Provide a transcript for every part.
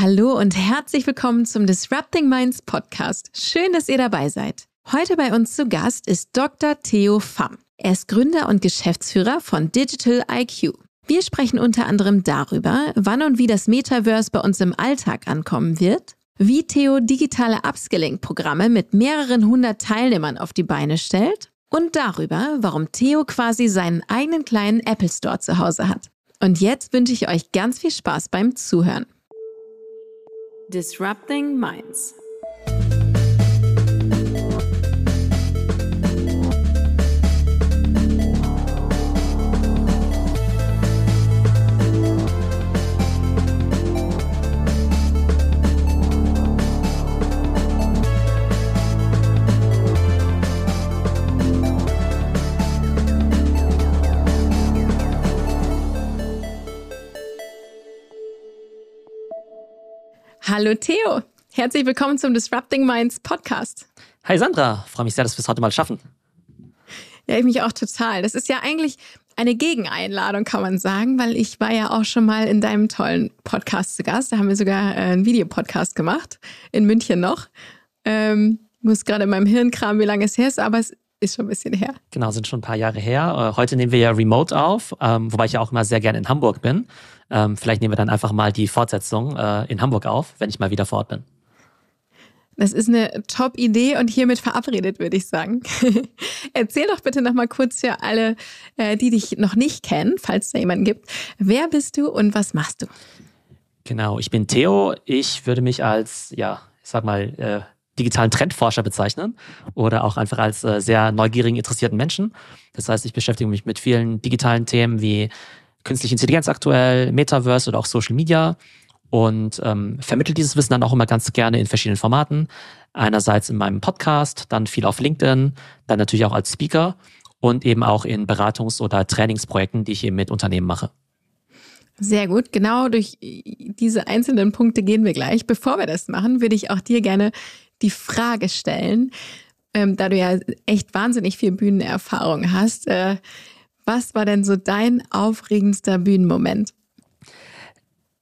Hallo und herzlich willkommen zum Disrupting Minds Podcast. Schön, dass ihr dabei seid. Heute bei uns zu Gast ist Dr. Theo Pham. Er ist Gründer und Geschäftsführer von Digital IQ. Wir sprechen unter anderem darüber, wann und wie das Metaverse bei uns im Alltag ankommen wird, wie Theo digitale Upskilling-Programme mit mehreren hundert Teilnehmern auf die Beine stellt und darüber, warum Theo quasi seinen eigenen kleinen Apple Store zu Hause hat. Und jetzt wünsche ich euch ganz viel Spaß beim Zuhören. Disrupting Minds. Hallo Theo, herzlich willkommen zum Disrupting Minds Podcast. Hi Sandra, freue mich sehr, dass wir es heute mal schaffen. Ja, ich mich auch total. Das ist ja eigentlich eine Gegeneinladung, kann man sagen, weil ich war ja auch schon mal in deinem tollen Podcast zu Gast. Da haben wir sogar äh, einen Videopodcast gemacht, in München noch. Ähm, muss gerade in meinem Hirn kramen, wie lange es her ist, aber es ist schon ein bisschen her. Genau, sind schon ein paar Jahre her. Äh, heute nehmen wir ja remote auf, ähm, wobei ich ja auch immer sehr gerne in Hamburg bin. Ähm, vielleicht nehmen wir dann einfach mal die Fortsetzung äh, in Hamburg auf, wenn ich mal wieder vor Ort bin. Das ist eine Top-Idee und hiermit verabredet, würde ich sagen. Erzähl doch bitte noch mal kurz für alle, äh, die dich noch nicht kennen, falls es da jemanden gibt. Wer bist du und was machst du? Genau, ich bin Theo. Ich würde mich als, ja, ich sag mal, äh, digitalen Trendforscher bezeichnen oder auch einfach als äh, sehr neugierigen, interessierten Menschen. Das heißt, ich beschäftige mich mit vielen digitalen Themen wie künstliche Intelligenz aktuell, Metaverse oder auch Social Media und ähm, vermittle dieses Wissen dann auch immer ganz gerne in verschiedenen Formaten. Einerseits in meinem Podcast, dann viel auf LinkedIn, dann natürlich auch als Speaker und eben auch in Beratungs- oder Trainingsprojekten, die ich eben mit Unternehmen mache. Sehr gut. Genau durch diese einzelnen Punkte gehen wir gleich. Bevor wir das machen, würde ich auch dir gerne die Frage stellen, ähm, da du ja echt wahnsinnig viel Bühnenerfahrung hast. Äh, was war denn so dein aufregendster Bühnenmoment?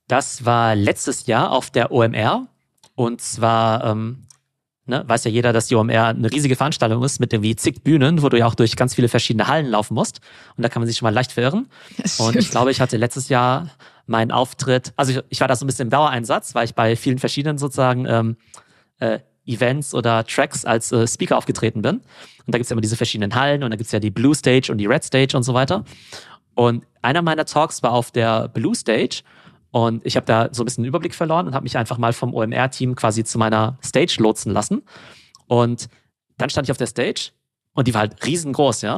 Das war letztes Jahr auf der OMR. Und zwar, ähm, ne, weiß ja jeder, dass die OMR eine riesige Veranstaltung ist mit irgendwie zig Bühnen, wo du ja auch durch ganz viele verschiedene Hallen laufen musst. Und da kann man sich schon mal leicht verirren. Und ich glaube, ich hatte letztes Jahr meinen Auftritt, also ich, ich war da so ein bisschen im Dauereinsatz, weil ich bei vielen verschiedenen sozusagen ähm, äh, Events oder Tracks als äh, Speaker aufgetreten bin. Und da gibt's ja immer diese verschiedenen Hallen und da gibt's ja die Blue Stage und die Red Stage und so weiter. Und einer meiner Talks war auf der Blue Stage und ich habe da so ein bisschen den Überblick verloren und habe mich einfach mal vom OMR-Team quasi zu meiner Stage lotsen lassen. Und dann stand ich auf der Stage und die war halt riesengroß, ja.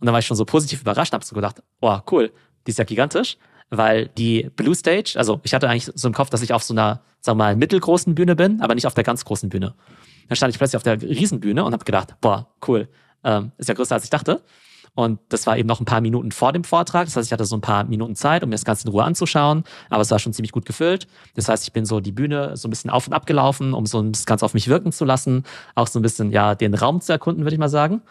Und dann war ich schon so positiv überrascht und habe so gedacht, oh cool, die ist ja gigantisch weil die Blue Stage, also ich hatte eigentlich so im Kopf, dass ich auf so einer, sagen wir mal, mittelgroßen Bühne bin, aber nicht auf der ganz großen Bühne. Dann stand ich plötzlich auf der Riesenbühne und habe gedacht, boah, cool, ähm, ist ja größer als ich dachte. Und das war eben noch ein paar Minuten vor dem Vortrag. Das heißt, ich hatte so ein paar Minuten Zeit, um mir das Ganze in Ruhe anzuschauen. Aber es war schon ziemlich gut gefüllt. Das heißt, ich bin so die Bühne so ein bisschen auf und ab gelaufen, um so das Ganze auf mich wirken zu lassen. Auch so ein bisschen, ja, den Raum zu erkunden, würde ich mal sagen.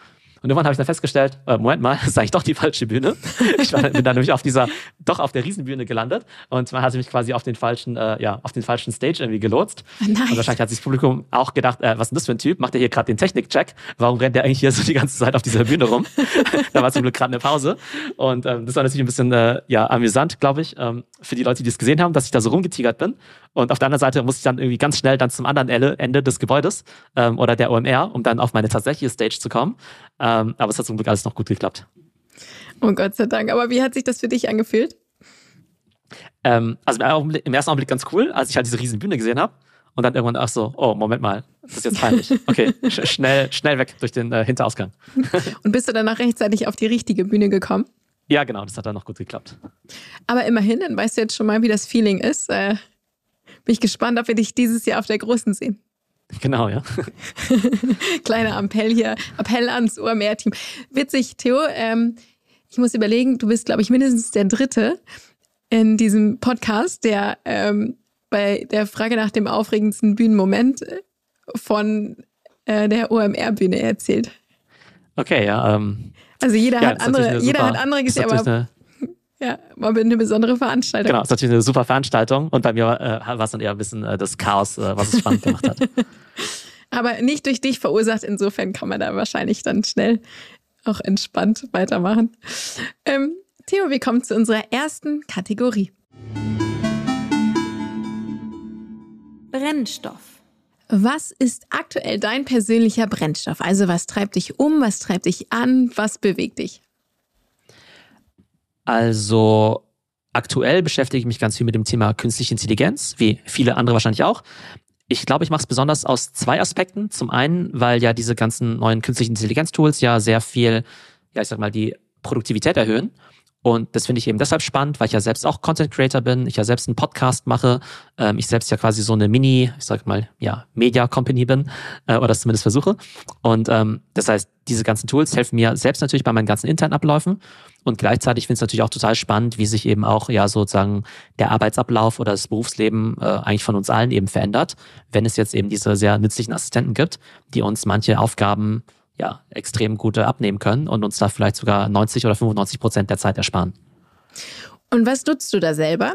Und irgendwann habe ich dann festgestellt, äh, Moment mal, das ist eigentlich doch die falsche Bühne. Ich war, bin dann nämlich auf dieser, doch auf der Riesenbühne gelandet und man hat mich quasi auf den falschen, äh, ja, auf den falschen Stage irgendwie gelotst. Nice. Und wahrscheinlich hat sich das Publikum auch gedacht, äh, was ist denn das für ein Typ? Macht er hier gerade den Technik-Check? Warum rennt der eigentlich hier so die ganze Zeit auf dieser Bühne rum? da war zum Glück gerade eine Pause. Und ähm, das war natürlich ein bisschen äh, ja, amüsant, glaube ich, ähm, für die Leute, die das gesehen haben, dass ich da so rumgetigert bin. Und auf der anderen Seite musste ich dann irgendwie ganz schnell dann zum anderen Ende des Gebäudes ähm, oder der OMR, um dann auf meine tatsächliche Stage zu kommen. Ähm, aber es hat zum Glück alles noch gut geklappt. Oh Gott sei Dank. Aber wie hat sich das für dich angefühlt? Ähm, also im ersten Augenblick ganz cool, als ich halt diese riesen Bühne gesehen habe. Und dann irgendwann, ach so, oh, Moment mal, das ist jetzt peinlich. Okay, sch schnell, schnell weg durch den äh, Hinterausgang. Und bist du dann noch rechtzeitig auf die richtige Bühne gekommen? Ja, genau, das hat dann noch gut geklappt. Aber immerhin, dann weißt du jetzt schon mal, wie das Feeling ist. Äh, bin ich gespannt, ob wir dich dieses Jahr auf der Großen sehen. Genau, ja. Kleiner Appell hier, Appell ans OMR-Team. Witzig, Theo, ähm, ich muss überlegen, du bist, glaube ich, mindestens der Dritte in diesem Podcast, der ähm, bei der Frage nach dem aufregendsten Bühnenmoment äh, von äh, der OMR-Bühne erzählt. Okay, ja. Ähm, also jeder ja, hat andere, jeder hat andere Geschichten, aber Ja, war eine besondere Veranstaltung. Genau, ist natürlich eine super Veranstaltung und bei mir äh, war es dann eher ein bisschen äh, das Chaos, äh, was es spannend gemacht hat. Aber nicht durch dich verursacht, insofern kann man da wahrscheinlich dann schnell auch entspannt weitermachen. Ähm, Theo, wir kommen zu unserer ersten Kategorie. Brennstoff. Was ist aktuell dein persönlicher Brennstoff? Also was treibt dich um, was treibt dich an, was bewegt dich? Also aktuell beschäftige ich mich ganz viel mit dem Thema künstliche Intelligenz, wie viele andere wahrscheinlich auch. Ich glaube, ich mache es besonders aus zwei Aspekten. Zum einen, weil ja diese ganzen neuen künstlichen Intelligenz-Tools ja sehr viel, ja, ich sag mal, die Produktivität erhöhen. Und das finde ich eben deshalb spannend, weil ich ja selbst auch Content Creator bin, ich ja selbst einen Podcast mache, ähm, ich selbst ja quasi so eine Mini, ich sag mal, ja, Media Company bin, äh, oder das zumindest versuche. Und ähm, das heißt, diese ganzen Tools helfen mir selbst natürlich bei meinen ganzen internen Abläufen. Und gleichzeitig finde ich es natürlich auch total spannend, wie sich eben auch ja sozusagen der Arbeitsablauf oder das Berufsleben äh, eigentlich von uns allen eben verändert, wenn es jetzt eben diese sehr nützlichen Assistenten gibt, die uns manche Aufgaben ja, extrem gute abnehmen können und uns da vielleicht sogar 90 oder 95 Prozent der Zeit ersparen. Und was nutzt du da selber?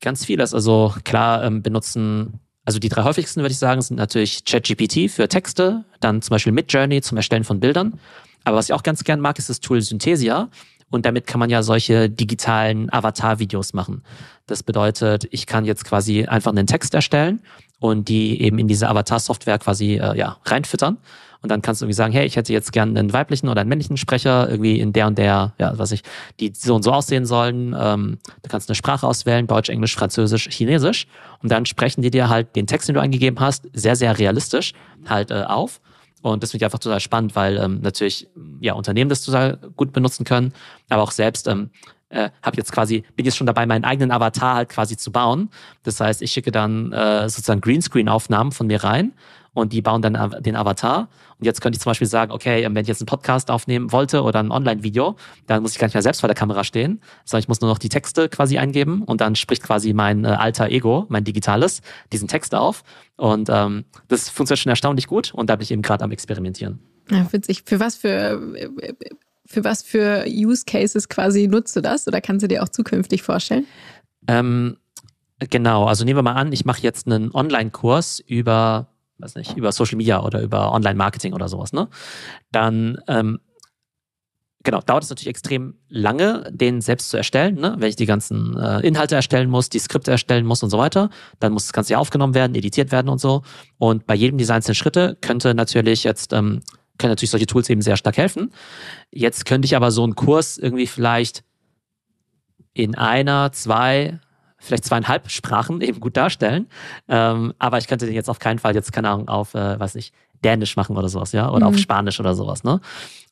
Ganz vieles. Also klar ähm, benutzen, also die drei häufigsten würde ich sagen, sind natürlich ChatGPT für Texte, dann zum Beispiel Midjourney zum Erstellen von Bildern. Aber was ich auch ganz gern mag, ist das Tool Synthesia. Und damit kann man ja solche digitalen Avatar-Videos machen. Das bedeutet, ich kann jetzt quasi einfach einen Text erstellen und die eben in diese Avatar-Software quasi äh, ja, reinfüttern. Und dann kannst du irgendwie sagen, hey, ich hätte jetzt gerne einen weiblichen oder einen männlichen Sprecher, irgendwie in der und der, ja, was ich, die so und so aussehen sollen. Ähm, du kannst eine Sprache auswählen, Deutsch, Englisch, Französisch, Chinesisch. Und dann sprechen die dir halt den Text, den du eingegeben hast, sehr, sehr realistisch halt äh, auf. Und das finde ich einfach total spannend, weil ähm, natürlich ja Unternehmen das total gut benutzen können, aber auch selbst ähm, äh, habe jetzt quasi, bin jetzt schon dabei, meinen eigenen Avatar halt quasi zu bauen. Das heißt, ich schicke dann äh, sozusagen Greenscreen-Aufnahmen von mir rein und die bauen dann den Avatar. Und jetzt könnte ich zum Beispiel sagen, okay, wenn ich jetzt einen Podcast aufnehmen wollte oder ein Online-Video, dann muss ich gar nicht mehr selbst vor der Kamera stehen, sondern ich muss nur noch die Texte quasi eingeben und dann spricht quasi mein äh, alter Ego, mein digitales, diesen Text auf. Und ähm, das funktioniert schon erstaunlich gut und da bin ich eben gerade am Experimentieren. Ja, witzig. Für was für für was für Use Cases quasi nutzt du das oder kannst du dir auch zukünftig vorstellen? Ähm, genau, also nehmen wir mal an, ich mache jetzt einen Online-Kurs über, weiß nicht, über Social Media oder über Online-Marketing oder sowas, ne? Dann ähm, genau, dauert es natürlich extrem lange, den selbst zu erstellen, ne? wenn ich die ganzen äh, Inhalte erstellen muss, die Skripte erstellen muss und so weiter. Dann muss das Ganze ja aufgenommen werden, editiert werden und so. Und bei jedem dieser einzelnen Schritte könnte natürlich jetzt ähm, können natürlich solche Tools eben sehr stark helfen. Jetzt könnte ich aber so einen Kurs irgendwie vielleicht in einer, zwei, vielleicht zweieinhalb Sprachen eben gut darstellen. Ähm, aber ich könnte den jetzt auf keinen Fall jetzt, keine Ahnung, auf, äh, weiß nicht, Dänisch machen oder sowas, ja, oder mhm. auf Spanisch oder sowas, ne?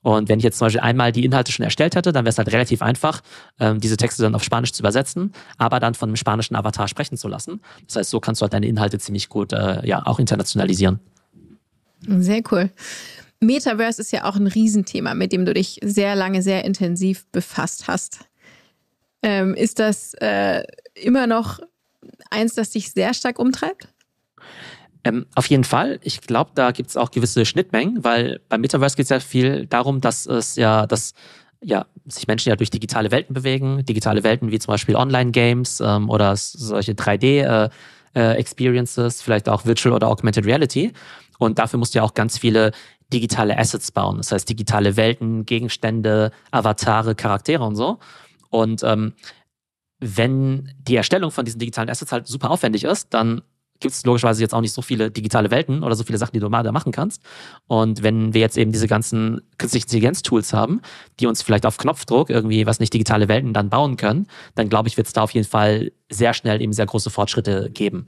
Und wenn ich jetzt zum Beispiel einmal die Inhalte schon erstellt hätte, dann wäre es halt relativ einfach, ähm, diese Texte dann auf Spanisch zu übersetzen, aber dann von einem spanischen Avatar sprechen zu lassen. Das heißt, so kannst du halt deine Inhalte ziemlich gut, äh, ja, auch internationalisieren. Sehr cool. Metaverse ist ja auch ein Riesenthema, mit dem du dich sehr lange, sehr intensiv befasst hast. Ähm, ist das äh, immer noch eins, das dich sehr stark umtreibt? Ähm, auf jeden Fall. Ich glaube, da gibt es auch gewisse Schnittmengen, weil beim Metaverse geht es ja viel darum, dass es ja, dass ja, sich Menschen ja durch digitale Welten bewegen, digitale Welten wie zum Beispiel Online-Games ähm, oder solche 3D-Experiences, äh, äh, vielleicht auch Virtual oder Augmented Reality. Und dafür musst du ja auch ganz viele digitale Assets bauen. Das heißt digitale Welten, Gegenstände, Avatare, Charaktere und so. Und ähm, wenn die Erstellung von diesen digitalen Assets halt super aufwendig ist, dann gibt es logischerweise jetzt auch nicht so viele digitale Welten oder so viele Sachen, die du mal da machen kannst. Und wenn wir jetzt eben diese ganzen künstlichen Intelligenz-Tools haben, die uns vielleicht auf Knopfdruck irgendwie, was nicht, digitale Welten dann bauen können, dann glaube ich, wird es da auf jeden Fall sehr schnell eben sehr große Fortschritte geben.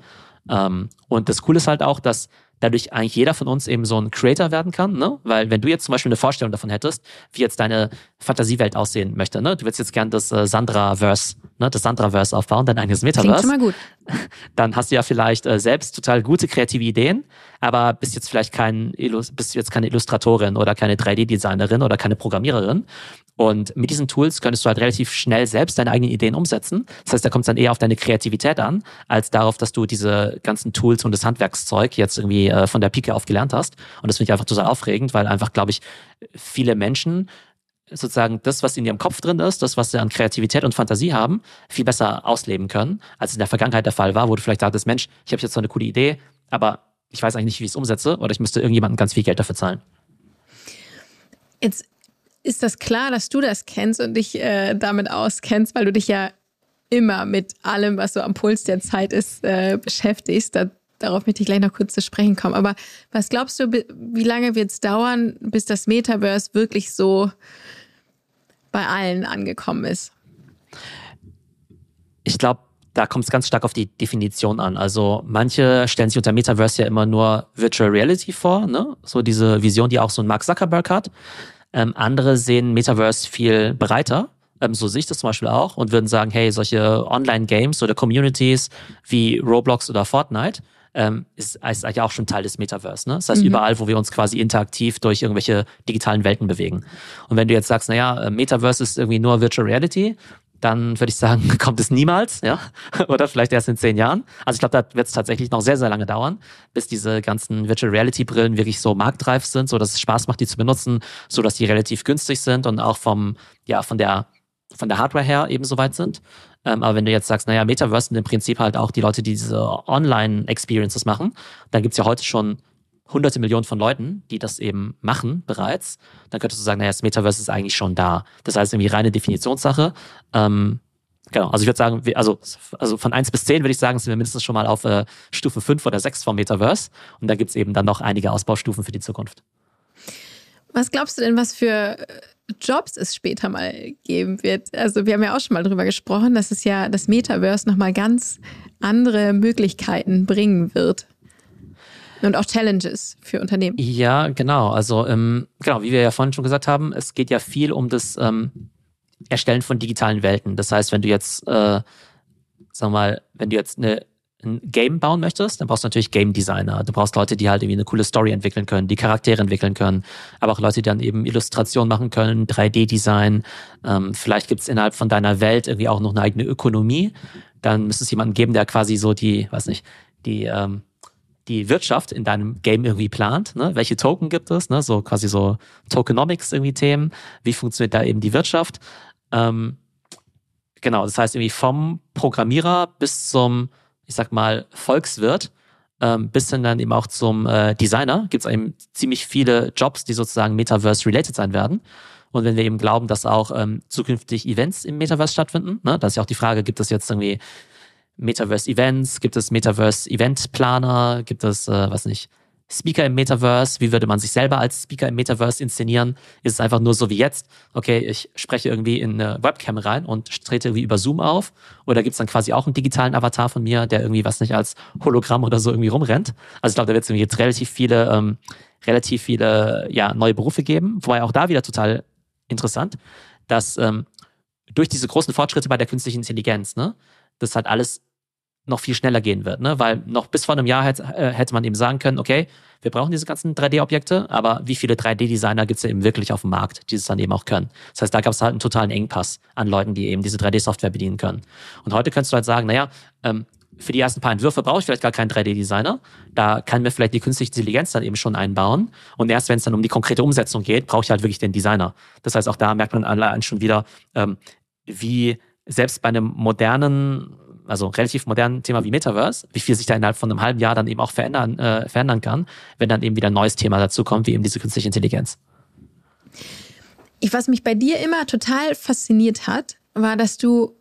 Ähm, und das Coole ist halt auch, dass dadurch eigentlich jeder von uns eben so ein Creator werden kann, ne? Weil wenn du jetzt zum Beispiel eine Vorstellung davon hättest, wie jetzt deine Fantasiewelt aussehen möchte, ne? Du willst jetzt gern das äh, Sandra-Verse, ne? Das Sandra-Verse aufbauen, dein eigenes Metaverse. Klingt schon mal gut. Dann hast du ja vielleicht äh, selbst total gute kreative Ideen, aber bist jetzt vielleicht kein bist jetzt keine Illustratorin oder keine 3D-Designerin oder keine Programmiererin. Und mit diesen Tools könntest du halt relativ schnell selbst deine eigenen Ideen umsetzen. Das heißt, da kommt es dann eher auf deine Kreativität an, als darauf, dass du diese ganzen Tools und das Handwerkszeug jetzt irgendwie äh, von der Pike auf gelernt hast. Und das finde ich einfach total aufregend, weil einfach, glaube ich, viele Menschen sozusagen das, was in ihrem Kopf drin ist, das, was sie an Kreativität und Fantasie haben, viel besser ausleben können, als in der Vergangenheit der Fall war, wo du vielleicht dachtest, Mensch, ich habe jetzt so eine coole Idee, aber ich weiß eigentlich nicht, wie ich es umsetze oder ich müsste irgendjemandem ganz viel Geld dafür zahlen. Jetzt ist das klar, dass du das kennst und dich äh, damit auskennst, weil du dich ja immer mit allem, was so am Puls der Zeit ist, äh, beschäftigst. Da, darauf möchte ich gleich noch kurz zu sprechen kommen. Aber was glaubst du, wie lange wird es dauern, bis das Metaverse wirklich so bei allen angekommen ist? Ich glaube, da kommt es ganz stark auf die Definition an. Also manche stellen sich unter Metaverse ja immer nur Virtual Reality vor, ne? So diese Vision, die auch so ein Mark Zuckerberg hat. Ähm, andere sehen Metaverse viel breiter. Ähm, so sehe ich das zum Beispiel auch und würden sagen, hey, solche Online-Games oder Communities wie Roblox oder Fortnite ähm, ist, ist eigentlich auch schon Teil des Metaverse. Ne? Das heißt, mhm. überall, wo wir uns quasi interaktiv durch irgendwelche digitalen Welten bewegen. Und wenn du jetzt sagst, naja, äh, Metaverse ist irgendwie nur Virtual Reality, dann würde ich sagen, kommt es niemals, ja, oder vielleicht erst in zehn Jahren. Also ich glaube, da wird es tatsächlich noch sehr, sehr lange dauern, bis diese ganzen Virtual Reality Brillen wirklich so marktreif sind, so dass es Spaß macht, die zu benutzen, so dass die relativ günstig sind und auch vom, ja, von der, von der Hardware her eben soweit sind. Ähm, aber wenn du jetzt sagst, naja, Metaverse sind im Prinzip halt auch die Leute, die diese Online-Experiences machen, dann gibt's ja heute schon hunderte Millionen von Leuten, die das eben machen bereits, dann könntest du sagen, naja, das Metaverse ist eigentlich schon da. Das heißt, irgendwie reine Definitionssache. Ähm, genau, also ich würde sagen, also, also von eins bis zehn würde ich sagen, sind wir mindestens schon mal auf äh, Stufe fünf oder sechs vom Metaverse. Und da gibt's eben dann noch einige Ausbaustufen für die Zukunft. Was glaubst du denn, was für Jobs es später mal geben wird? Also wir haben ja auch schon mal drüber gesprochen, dass es ja das Metaverse nochmal ganz andere Möglichkeiten bringen wird. Und auch Challenges für Unternehmen. Ja, genau. Also ähm, genau, wie wir ja vorhin schon gesagt haben, es geht ja viel um das ähm, Erstellen von digitalen Welten. Das heißt, wenn du jetzt, äh, sag mal, wenn du jetzt eine ein Game bauen möchtest, dann brauchst du natürlich Game Designer. Du brauchst Leute, die halt irgendwie eine coole Story entwickeln können, die Charaktere entwickeln können, aber auch Leute, die dann eben Illustrationen machen können, 3D-Design. Ähm, vielleicht gibt es innerhalb von deiner Welt irgendwie auch noch eine eigene Ökonomie. Dann müsste es jemanden geben, der quasi so die, weiß nicht, die ähm, die Wirtschaft in deinem Game irgendwie plant. Ne? Welche Token gibt es? Ne? So quasi so Tokenomics irgendwie Themen. Wie funktioniert da eben die Wirtschaft? Ähm, genau, das heißt irgendwie vom Programmierer bis zum, ich sag mal, Volkswirt, ähm, bis hin dann eben auch zum äh, Designer gibt es eben ziemlich viele Jobs, die sozusagen Metaverse-related sein werden. Und wenn wir eben glauben, dass auch ähm, zukünftig Events im Metaverse stattfinden, ne, das ist ja auch die Frage, gibt es jetzt irgendwie Metaverse Events, gibt es Metaverse Event Planer, gibt es, äh, was nicht, Speaker im Metaverse, wie würde man sich selber als Speaker im Metaverse inszenieren? Ist es einfach nur so wie jetzt, okay, ich spreche irgendwie in eine Webcam rein und trete irgendwie über Zoom auf? Oder gibt es dann quasi auch einen digitalen Avatar von mir, der irgendwie, was nicht, als Hologramm oder so irgendwie rumrennt? Also ich glaube, da wird es jetzt relativ viele, ähm, relativ viele ja, neue Berufe geben, wobei auch da wieder total interessant, dass ähm, durch diese großen Fortschritte bei der künstlichen Intelligenz, ne, das hat alles noch viel schneller gehen wird, ne? Weil noch bis vor einem Jahr hätte, äh, hätte man eben sagen können, okay, wir brauchen diese ganzen 3D-Objekte, aber wie viele 3D-Designer gibt es eben wirklich auf dem Markt, die es dann eben auch können? Das heißt, da gab es halt einen totalen Engpass an Leuten, die eben diese 3D-Software bedienen können. Und heute könntest du halt sagen, naja, ähm, für die ersten paar Entwürfe brauche ich vielleicht gar keinen 3D-Designer. Da kann mir vielleicht die künstliche Intelligenz dann eben schon einbauen. Und erst wenn es dann um die konkrete Umsetzung geht, brauche ich halt wirklich den Designer. Das heißt, auch da merkt man allein schon wieder, ähm, wie selbst bei einem modernen also relativ modernen Thema wie Metaverse, wie viel sich da innerhalb von einem halben Jahr dann eben auch verändern, äh, verändern kann, wenn dann eben wieder ein neues Thema dazu kommt, wie eben diese künstliche Intelligenz. Ich, was mich bei dir immer total fasziniert hat, war, dass du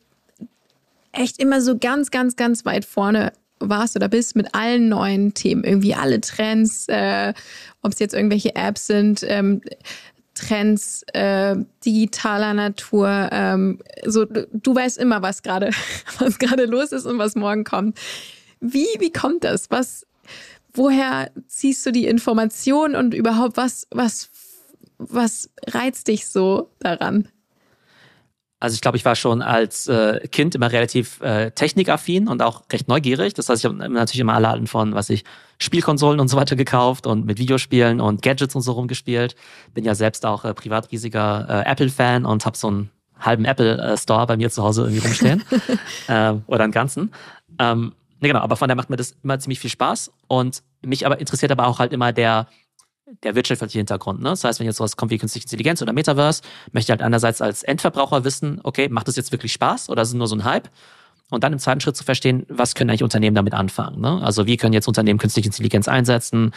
echt immer so ganz, ganz, ganz weit vorne warst oder bist mit allen neuen Themen, irgendwie alle Trends, äh, ob es jetzt irgendwelche Apps sind, ähm, Trends äh, digitaler Natur. Ähm, so, du, du weißt immer, was gerade was los ist und was morgen kommt. Wie wie kommt das? Was woher ziehst du die Information und überhaupt was was was reizt dich so daran? Also ich glaube, ich war schon als äh, Kind immer relativ äh, technikaffin und auch recht neugierig. Das heißt, ich habe natürlich immer alle Arten von, was ich, Spielkonsolen und so weiter gekauft und mit Videospielen und Gadgets und so rumgespielt. Bin ja selbst auch äh, privat riesiger äh, Apple-Fan und habe so einen halben Apple-Store bei mir zu Hause irgendwie rumstehen. äh, oder einen ganzen. Ähm, ne, genau, aber von daher macht mir das immer ziemlich viel Spaß. Und mich aber interessiert aber auch halt immer der der wirtschaftliche Hintergrund. Ne? Das heißt, wenn jetzt sowas kommt wie künstliche Intelligenz oder Metaverse, möchte ich halt einerseits als Endverbraucher wissen, okay, macht das jetzt wirklich Spaß oder ist es nur so ein Hype? Und dann im zweiten Schritt zu verstehen, was können eigentlich Unternehmen damit anfangen? Ne? Also wie können jetzt Unternehmen künstliche Intelligenz einsetzen?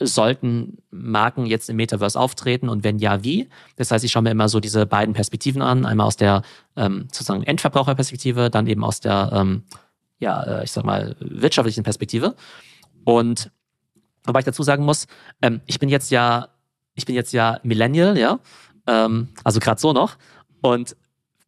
Sollten Marken jetzt im Metaverse auftreten und wenn ja, wie? Das heißt, ich schaue mir immer so diese beiden Perspektiven an, einmal aus der ähm, sozusagen Endverbraucherperspektive, dann eben aus der, ähm, ja, äh, ich sag mal, wirtschaftlichen Perspektive. Und wobei ich dazu sagen muss, ähm, ich bin jetzt ja, ich bin jetzt ja Millennial, ja, ähm, also gerade so noch. Und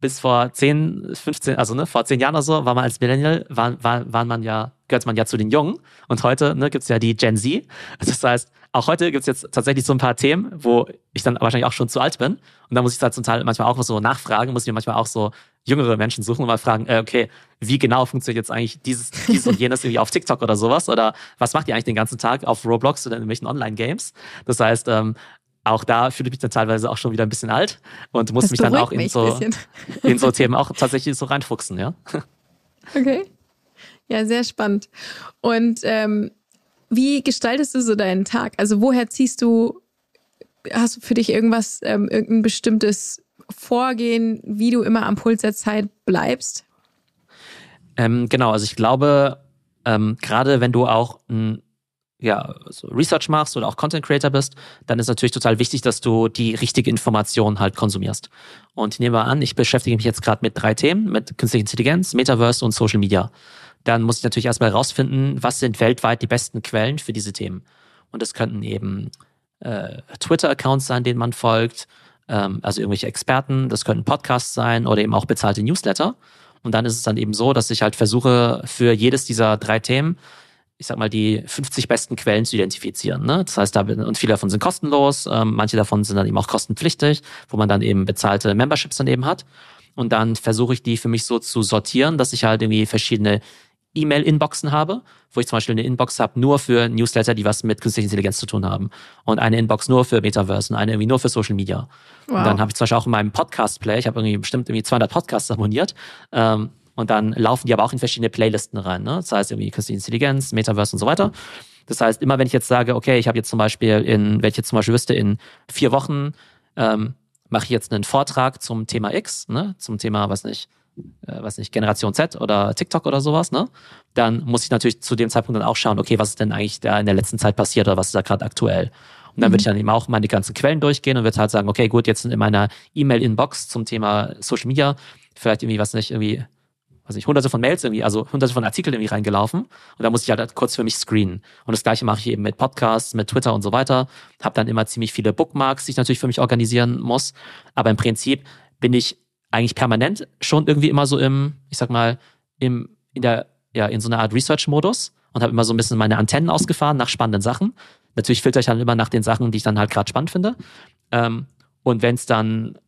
bis vor 10, 15, also ne, vor 10 Jahren oder so, war man als Millennial, war, war, war man ja, gehört man ja zu den Jungen. Und heute ne, gibt es ja die Gen Z. Das heißt, auch heute gibt es jetzt tatsächlich so ein paar Themen, wo ich dann wahrscheinlich auch schon zu alt bin. Und da muss ich da zum Teil manchmal auch so nachfragen, muss ich mir manchmal auch so jüngere Menschen suchen und mal fragen, äh, okay, wie genau funktioniert jetzt eigentlich dieses, dieses und jenes irgendwie auf TikTok oder sowas? Oder was macht ihr eigentlich den ganzen Tag auf Roblox oder in irgendwelchen Online-Games? Das heißt, ähm, auch da fühle ich mich dann teilweise auch schon wieder ein bisschen alt und muss das mich dann auch in so, in so Themen auch tatsächlich so reinfuchsen, ja. Okay. Ja, sehr spannend. Und ähm, wie gestaltest du so deinen Tag? Also woher ziehst du, hast du für dich irgendwas, ähm, irgendein bestimmtes Vorgehen, wie du immer am Puls der Zeit bleibst? Ähm, genau, also ich glaube, ähm, gerade wenn du auch ein ja, so Research machst oder auch Content Creator bist, dann ist natürlich total wichtig, dass du die richtige Information halt konsumierst. Und ich nehme an, ich beschäftige mich jetzt gerade mit drei Themen, mit künstlicher Intelligenz, Metaverse und Social Media. Dann muss ich natürlich erstmal herausfinden, was sind weltweit die besten Quellen für diese Themen. Und das könnten eben äh, Twitter-Accounts sein, denen man folgt, ähm, also irgendwelche Experten, das könnten Podcasts sein oder eben auch bezahlte Newsletter. Und dann ist es dann eben so, dass ich halt versuche, für jedes dieser drei Themen ich sag mal, die 50 besten Quellen zu identifizieren. Ne? Das heißt, da, und viele davon sind kostenlos, ähm, manche davon sind dann eben auch kostenpflichtig, wo man dann eben bezahlte Memberships dann eben hat. Und dann versuche ich die für mich so zu sortieren, dass ich halt irgendwie verschiedene E-Mail-Inboxen habe, wo ich zum Beispiel eine Inbox habe nur für Newsletter, die was mit künstlicher Intelligenz zu tun haben. Und eine Inbox nur für Metaverse und eine irgendwie nur für Social Media. Wow. Und dann habe ich zum Beispiel auch in meinem Podcast-Play, ich habe irgendwie bestimmt irgendwie 200 Podcasts abonniert, ähm, und dann laufen die aber auch in verschiedene Playlisten rein. Ne? Das heißt irgendwie Künstliche Intelligenz, Metaverse und so weiter. Das heißt, immer wenn ich jetzt sage, okay, ich habe jetzt zum Beispiel in, wenn ich jetzt zum Beispiel wüsste, in vier Wochen ähm, mache ich jetzt einen Vortrag zum Thema X, ne? zum Thema, was nicht, äh, was nicht, Generation Z oder TikTok oder sowas, ne? Dann muss ich natürlich zu dem Zeitpunkt dann auch schauen, okay, was ist denn eigentlich da in der letzten Zeit passiert oder was ist da gerade aktuell? Und dann würde ich dann eben auch meine ganzen Quellen durchgehen und würde halt sagen, okay, gut, jetzt in meiner E-Mail-Inbox zum Thema Social Media vielleicht irgendwie, was nicht, irgendwie weiß ich, hunderte von Mails irgendwie, also hunderte von Artikeln irgendwie reingelaufen. Und da muss ich halt kurz für mich screenen. Und das gleiche mache ich eben mit Podcasts, mit Twitter und so weiter. Habe dann immer ziemlich viele Bookmarks, die ich natürlich für mich organisieren muss. Aber im Prinzip bin ich eigentlich permanent schon irgendwie immer so im, ich sag mal, im, in der, ja, in so einer Art Research-Modus und habe immer so ein bisschen meine Antennen ausgefahren nach spannenden Sachen. Natürlich filter ich dann immer nach den Sachen, die ich dann halt gerade spannend finde. Ähm, und wenn es dann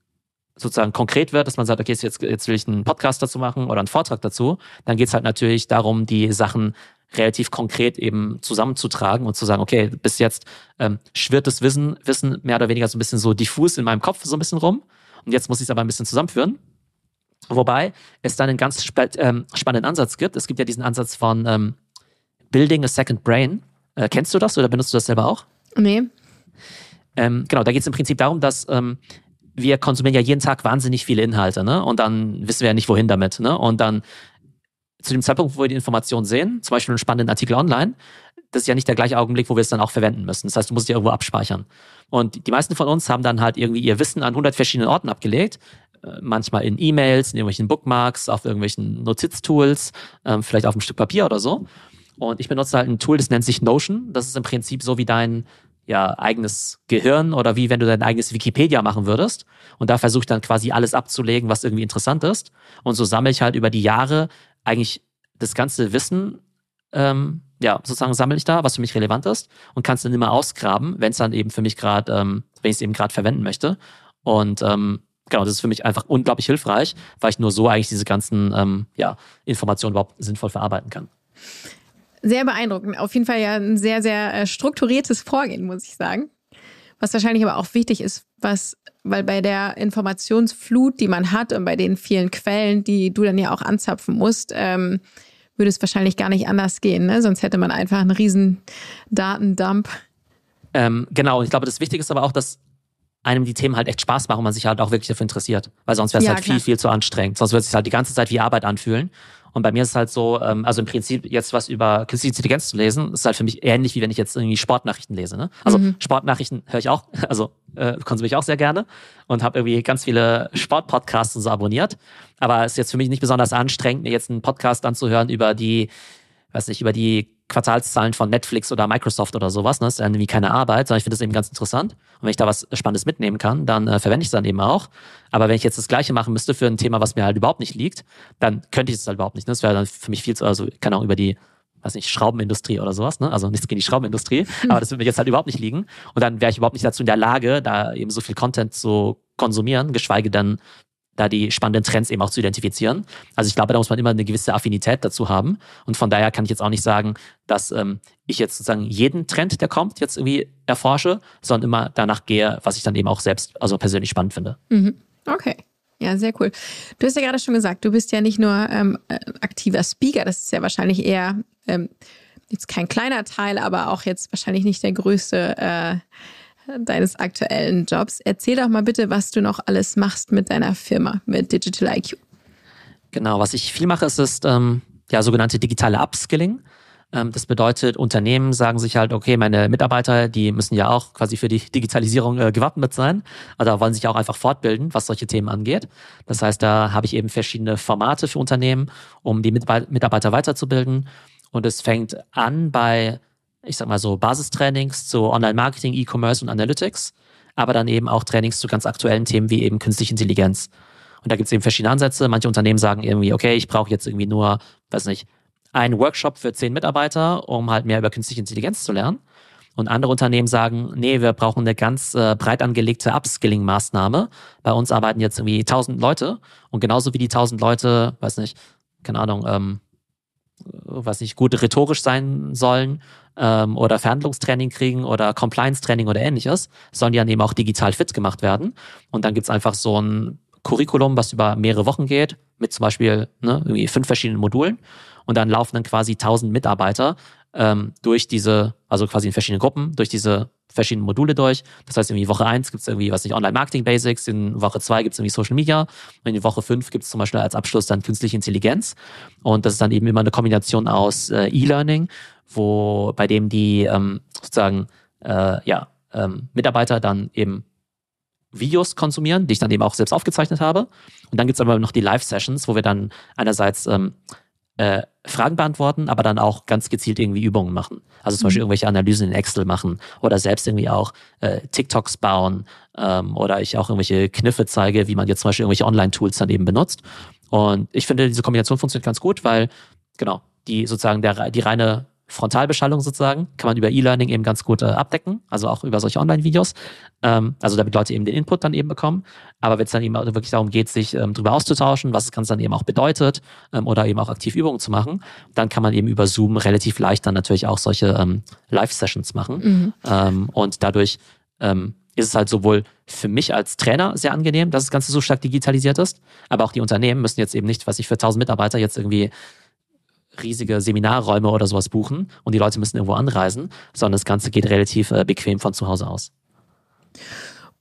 sozusagen konkret wird, dass man sagt, okay, jetzt, jetzt will ich einen Podcast dazu machen oder einen Vortrag dazu, dann geht es halt natürlich darum, die Sachen relativ konkret eben zusammenzutragen und zu sagen, okay, bis jetzt ähm, schwirrt das Wissen, Wissen mehr oder weniger so ein bisschen so diffus in meinem Kopf so ein bisschen rum und jetzt muss ich es aber ein bisschen zusammenführen. Wobei es dann einen ganz sp ähm, spannenden Ansatz gibt. Es gibt ja diesen Ansatz von ähm, Building a Second Brain. Äh, kennst du das oder benutzt du das selber auch? Nee. Ähm, genau, da geht es im Prinzip darum, dass ähm, wir konsumieren ja jeden Tag wahnsinnig viele Inhalte, ne? Und dann wissen wir ja nicht, wohin damit, ne? Und dann zu dem Zeitpunkt, wo wir die Information sehen, zum Beispiel einen spannenden Artikel online, das ist ja nicht der gleiche Augenblick, wo wir es dann auch verwenden müssen. Das heißt, du musst ja irgendwo abspeichern. Und die meisten von uns haben dann halt irgendwie ihr Wissen an 100 verschiedenen Orten abgelegt. Äh, manchmal in E-Mails, in irgendwelchen Bookmarks, auf irgendwelchen Notiztools, ähm, vielleicht auf einem Stück Papier oder so. Und ich benutze halt ein Tool, das nennt sich Notion. Das ist im Prinzip so wie dein ja, eigenes Gehirn oder wie wenn du dein eigenes Wikipedia machen würdest. Und da versuche ich dann quasi alles abzulegen, was irgendwie interessant ist. Und so sammle ich halt über die Jahre eigentlich das ganze Wissen, ähm, ja, sozusagen sammle ich da, was für mich relevant ist und kann es dann immer ausgraben, wenn es dann eben für mich gerade, ähm, wenn ich es eben gerade verwenden möchte. Und ähm, genau, das ist für mich einfach unglaublich hilfreich, weil ich nur so eigentlich diese ganzen ähm, ja, Informationen überhaupt sinnvoll verarbeiten kann. Sehr beeindruckend. Auf jeden Fall ja ein sehr, sehr äh, strukturiertes Vorgehen, muss ich sagen. Was wahrscheinlich aber auch wichtig ist, was, weil bei der Informationsflut, die man hat und bei den vielen Quellen, die du dann ja auch anzapfen musst, ähm, würde es wahrscheinlich gar nicht anders gehen. Ne? Sonst hätte man einfach einen riesen Datendump Ähm, genau, ich glaube, das Wichtige ist aber auch, dass einem die Themen halt echt Spaß machen und man sich halt auch wirklich dafür interessiert. Weil sonst wäre es ja, halt klar. viel, viel zu anstrengend. Sonst würde es sich halt die ganze Zeit wie Arbeit anfühlen. Und bei mir ist es halt so, ähm, also im Prinzip jetzt was über künstliche Intelligenz zu lesen, ist halt für mich ähnlich, wie wenn ich jetzt irgendwie Sportnachrichten lese. Ne? Also mhm. Sportnachrichten höre ich auch, also äh, konsumiere ich auch sehr gerne und habe irgendwie ganz viele Sportpodcasts und so abonniert. Aber es ist jetzt für mich nicht besonders anstrengend, mir jetzt einen Podcast anzuhören über die, weiß nicht, über die Quartalszahlen von Netflix oder Microsoft oder sowas. Ne? Das ist irgendwie keine Arbeit, sondern ich finde das eben ganz interessant. Und wenn ich da was Spannendes mitnehmen kann, dann äh, verwende ich es dann eben auch. Aber wenn ich jetzt das Gleiche machen müsste für ein Thema, was mir halt überhaupt nicht liegt, dann könnte ich es halt überhaupt nicht. Ne? Das wäre dann für mich viel zu, also keine Ahnung, über die weiß nicht, Schraubenindustrie oder sowas, ne? Also nichts gegen die Schraubenindustrie, aber das würde mir jetzt halt überhaupt nicht liegen. Und dann wäre ich überhaupt nicht dazu in der Lage, da eben so viel Content zu konsumieren, geschweige denn da die spannenden Trends eben auch zu identifizieren. Also ich glaube, da muss man immer eine gewisse Affinität dazu haben. Und von daher kann ich jetzt auch nicht sagen, dass ähm, ich jetzt sozusagen jeden Trend, der kommt, jetzt irgendwie erforsche, sondern immer danach gehe, was ich dann eben auch selbst, also persönlich spannend finde. Mhm. Okay. Ja, sehr cool. Du hast ja gerade schon gesagt, du bist ja nicht nur ähm, äh, aktiver Speaker, das ist ja wahrscheinlich eher ähm, jetzt kein kleiner Teil, aber auch jetzt wahrscheinlich nicht der größte äh, deines aktuellen Jobs. Erzähl doch mal bitte, was du noch alles machst mit deiner Firma, mit Digital IQ. Genau, was ich viel mache, ist, ist ähm, ja sogenannte digitale Upskilling. Ähm, das bedeutet, Unternehmen sagen sich halt, okay, meine Mitarbeiter, die müssen ja auch quasi für die Digitalisierung äh, gewappnet sein, oder wollen sich auch einfach fortbilden, was solche Themen angeht. Das heißt, da habe ich eben verschiedene Formate für Unternehmen, um die Mitarbeiter weiterzubilden. Und es fängt an bei ich sag mal so Basistrainings zu Online-Marketing, E-Commerce und Analytics, aber dann eben auch Trainings zu ganz aktuellen Themen wie eben künstliche Intelligenz. Und da gibt es eben verschiedene Ansätze. Manche Unternehmen sagen irgendwie, okay, ich brauche jetzt irgendwie nur, weiß nicht, einen Workshop für zehn Mitarbeiter, um halt mehr über künstliche Intelligenz zu lernen. Und andere Unternehmen sagen, nee, wir brauchen eine ganz äh, breit angelegte Upskilling-Maßnahme. Bei uns arbeiten jetzt irgendwie tausend Leute und genauso wie die tausend Leute, weiß nicht, keine Ahnung, ähm, was nicht, gut rhetorisch sein sollen ähm, oder Verhandlungstraining kriegen oder Compliance-Training oder ähnliches, sollen die dann eben auch digital fit gemacht werden. Und dann gibt's einfach so ein Curriculum, was über mehrere Wochen geht, mit zum Beispiel ne, irgendwie fünf verschiedenen Modulen. Und dann laufen dann quasi tausend Mitarbeiter ähm, durch diese, also quasi in verschiedenen Gruppen, durch diese verschiedenen Module durch. Das heißt, irgendwie Woche eins gibt's irgendwie, was nicht, Online-Marketing-Basics, in Woche zwei gibt's irgendwie Social Media und in Woche fünf gibt's zum Beispiel als Abschluss dann künstliche Intelligenz. Und das ist dann eben immer eine Kombination aus äh, E-Learning, wo bei dem die ähm, sozusagen äh, ja, ähm, Mitarbeiter dann eben Videos konsumieren, die ich dann eben auch selbst aufgezeichnet habe. Und dann gibt's aber noch die Live-Sessions, wo wir dann einerseits ähm, äh, Fragen beantworten, aber dann auch ganz gezielt irgendwie Übungen machen. Also zum Beispiel mhm. irgendwelche Analysen in Excel machen oder selbst irgendwie auch äh, TikToks bauen ähm, oder ich auch irgendwelche Kniffe zeige, wie man jetzt zum Beispiel irgendwelche Online-Tools dann eben benutzt. Und ich finde, diese Kombination funktioniert ganz gut, weil genau die sozusagen der, die reine Frontalbeschallung sozusagen, kann man über E-Learning eben ganz gut äh, abdecken, also auch über solche Online-Videos. Ähm, also damit Leute eben den Input dann eben bekommen. Aber wenn es dann eben wirklich darum geht, sich ähm, darüber auszutauschen, was das Ganze dann eben auch bedeutet ähm, oder eben auch aktiv Übungen zu machen, dann kann man eben über Zoom relativ leicht dann natürlich auch solche ähm, Live-Sessions machen. Mhm. Ähm, und dadurch ähm, ist es halt sowohl für mich als Trainer sehr angenehm, dass das Ganze so stark digitalisiert ist, aber auch die Unternehmen müssen jetzt eben nicht, was ich für 1000 Mitarbeiter jetzt irgendwie riesige Seminarräume oder sowas buchen und die Leute müssen irgendwo anreisen, sondern das Ganze geht relativ äh, bequem von zu Hause aus.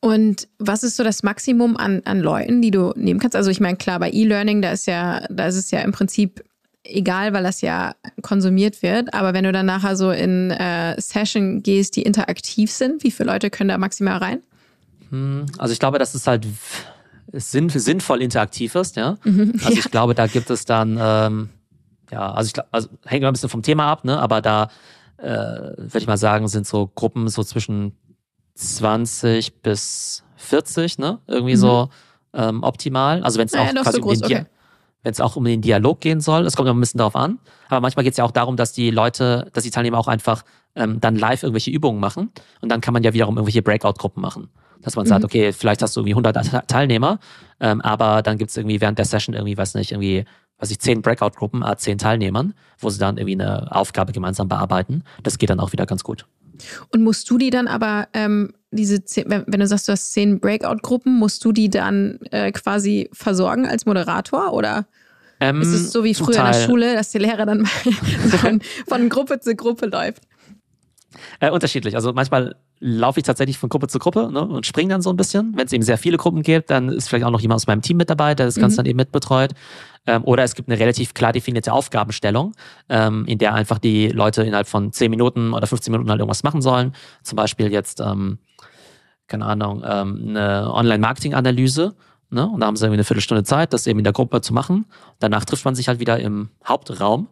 Und was ist so das Maximum an, an Leuten, die du nehmen kannst? Also ich meine, klar, bei E-Learning, da ist ja, da ist es ja im Prinzip egal, weil das ja konsumiert wird. Aber wenn du dann nachher so in äh, Session gehst, die interaktiv sind, wie viele Leute können da maximal rein? Hm, also ich glaube, dass es halt sinn, sinnvoll interaktiv ist, ja. Mhm, also ja. ich glaube, da gibt es dann ähm, ja, also ich glaube, also hängt immer ein bisschen vom Thema ab, ne? Aber da äh, würde ich mal sagen, sind so Gruppen so zwischen 20 bis 40, ne? Irgendwie mhm. so ähm, optimal. Also wenn es naja, auch quasi so groß, um den okay. wenn es auch um den Dialog gehen soll, es kommt immer ein bisschen darauf an. Aber manchmal geht es ja auch darum, dass die Leute, dass die Teilnehmer auch einfach ähm, dann live irgendwelche Übungen machen und dann kann man ja wiederum irgendwelche Breakout-Gruppen machen. Dass man mhm. sagt, okay, vielleicht hast du irgendwie 100 Teilnehmer, ähm, aber dann gibt's irgendwie während der Session irgendwie, weiß nicht, irgendwie was ich, zehn Breakout-Gruppen, a zehn Teilnehmern, wo sie dann irgendwie eine Aufgabe gemeinsam bearbeiten. Das geht dann auch wieder ganz gut. Und musst du die dann aber, ähm, diese zehn, wenn du sagst, du hast zehn Breakout-Gruppen, musst du die dann äh, quasi versorgen als Moderator oder? Ähm, ist es so wie früher in der Schule, dass der Lehrer dann von, von Gruppe zu Gruppe läuft? Äh, unterschiedlich. Also manchmal laufe ich tatsächlich von Gruppe zu Gruppe ne, und springe dann so ein bisschen. Wenn es eben sehr viele Gruppen gibt, dann ist vielleicht auch noch jemand aus meinem Team mit dabei, der das Ganze mhm. dann eben mitbetreut. Ähm, oder es gibt eine relativ klar definierte Aufgabenstellung, ähm, in der einfach die Leute innerhalb von 10 Minuten oder 15 Minuten halt irgendwas machen sollen. Zum Beispiel jetzt, ähm, keine Ahnung, ähm, eine Online-Marketing-Analyse. Ne? Und da haben sie irgendwie eine Viertelstunde Zeit, das eben in der Gruppe zu machen. Danach trifft man sich halt wieder im Hauptraum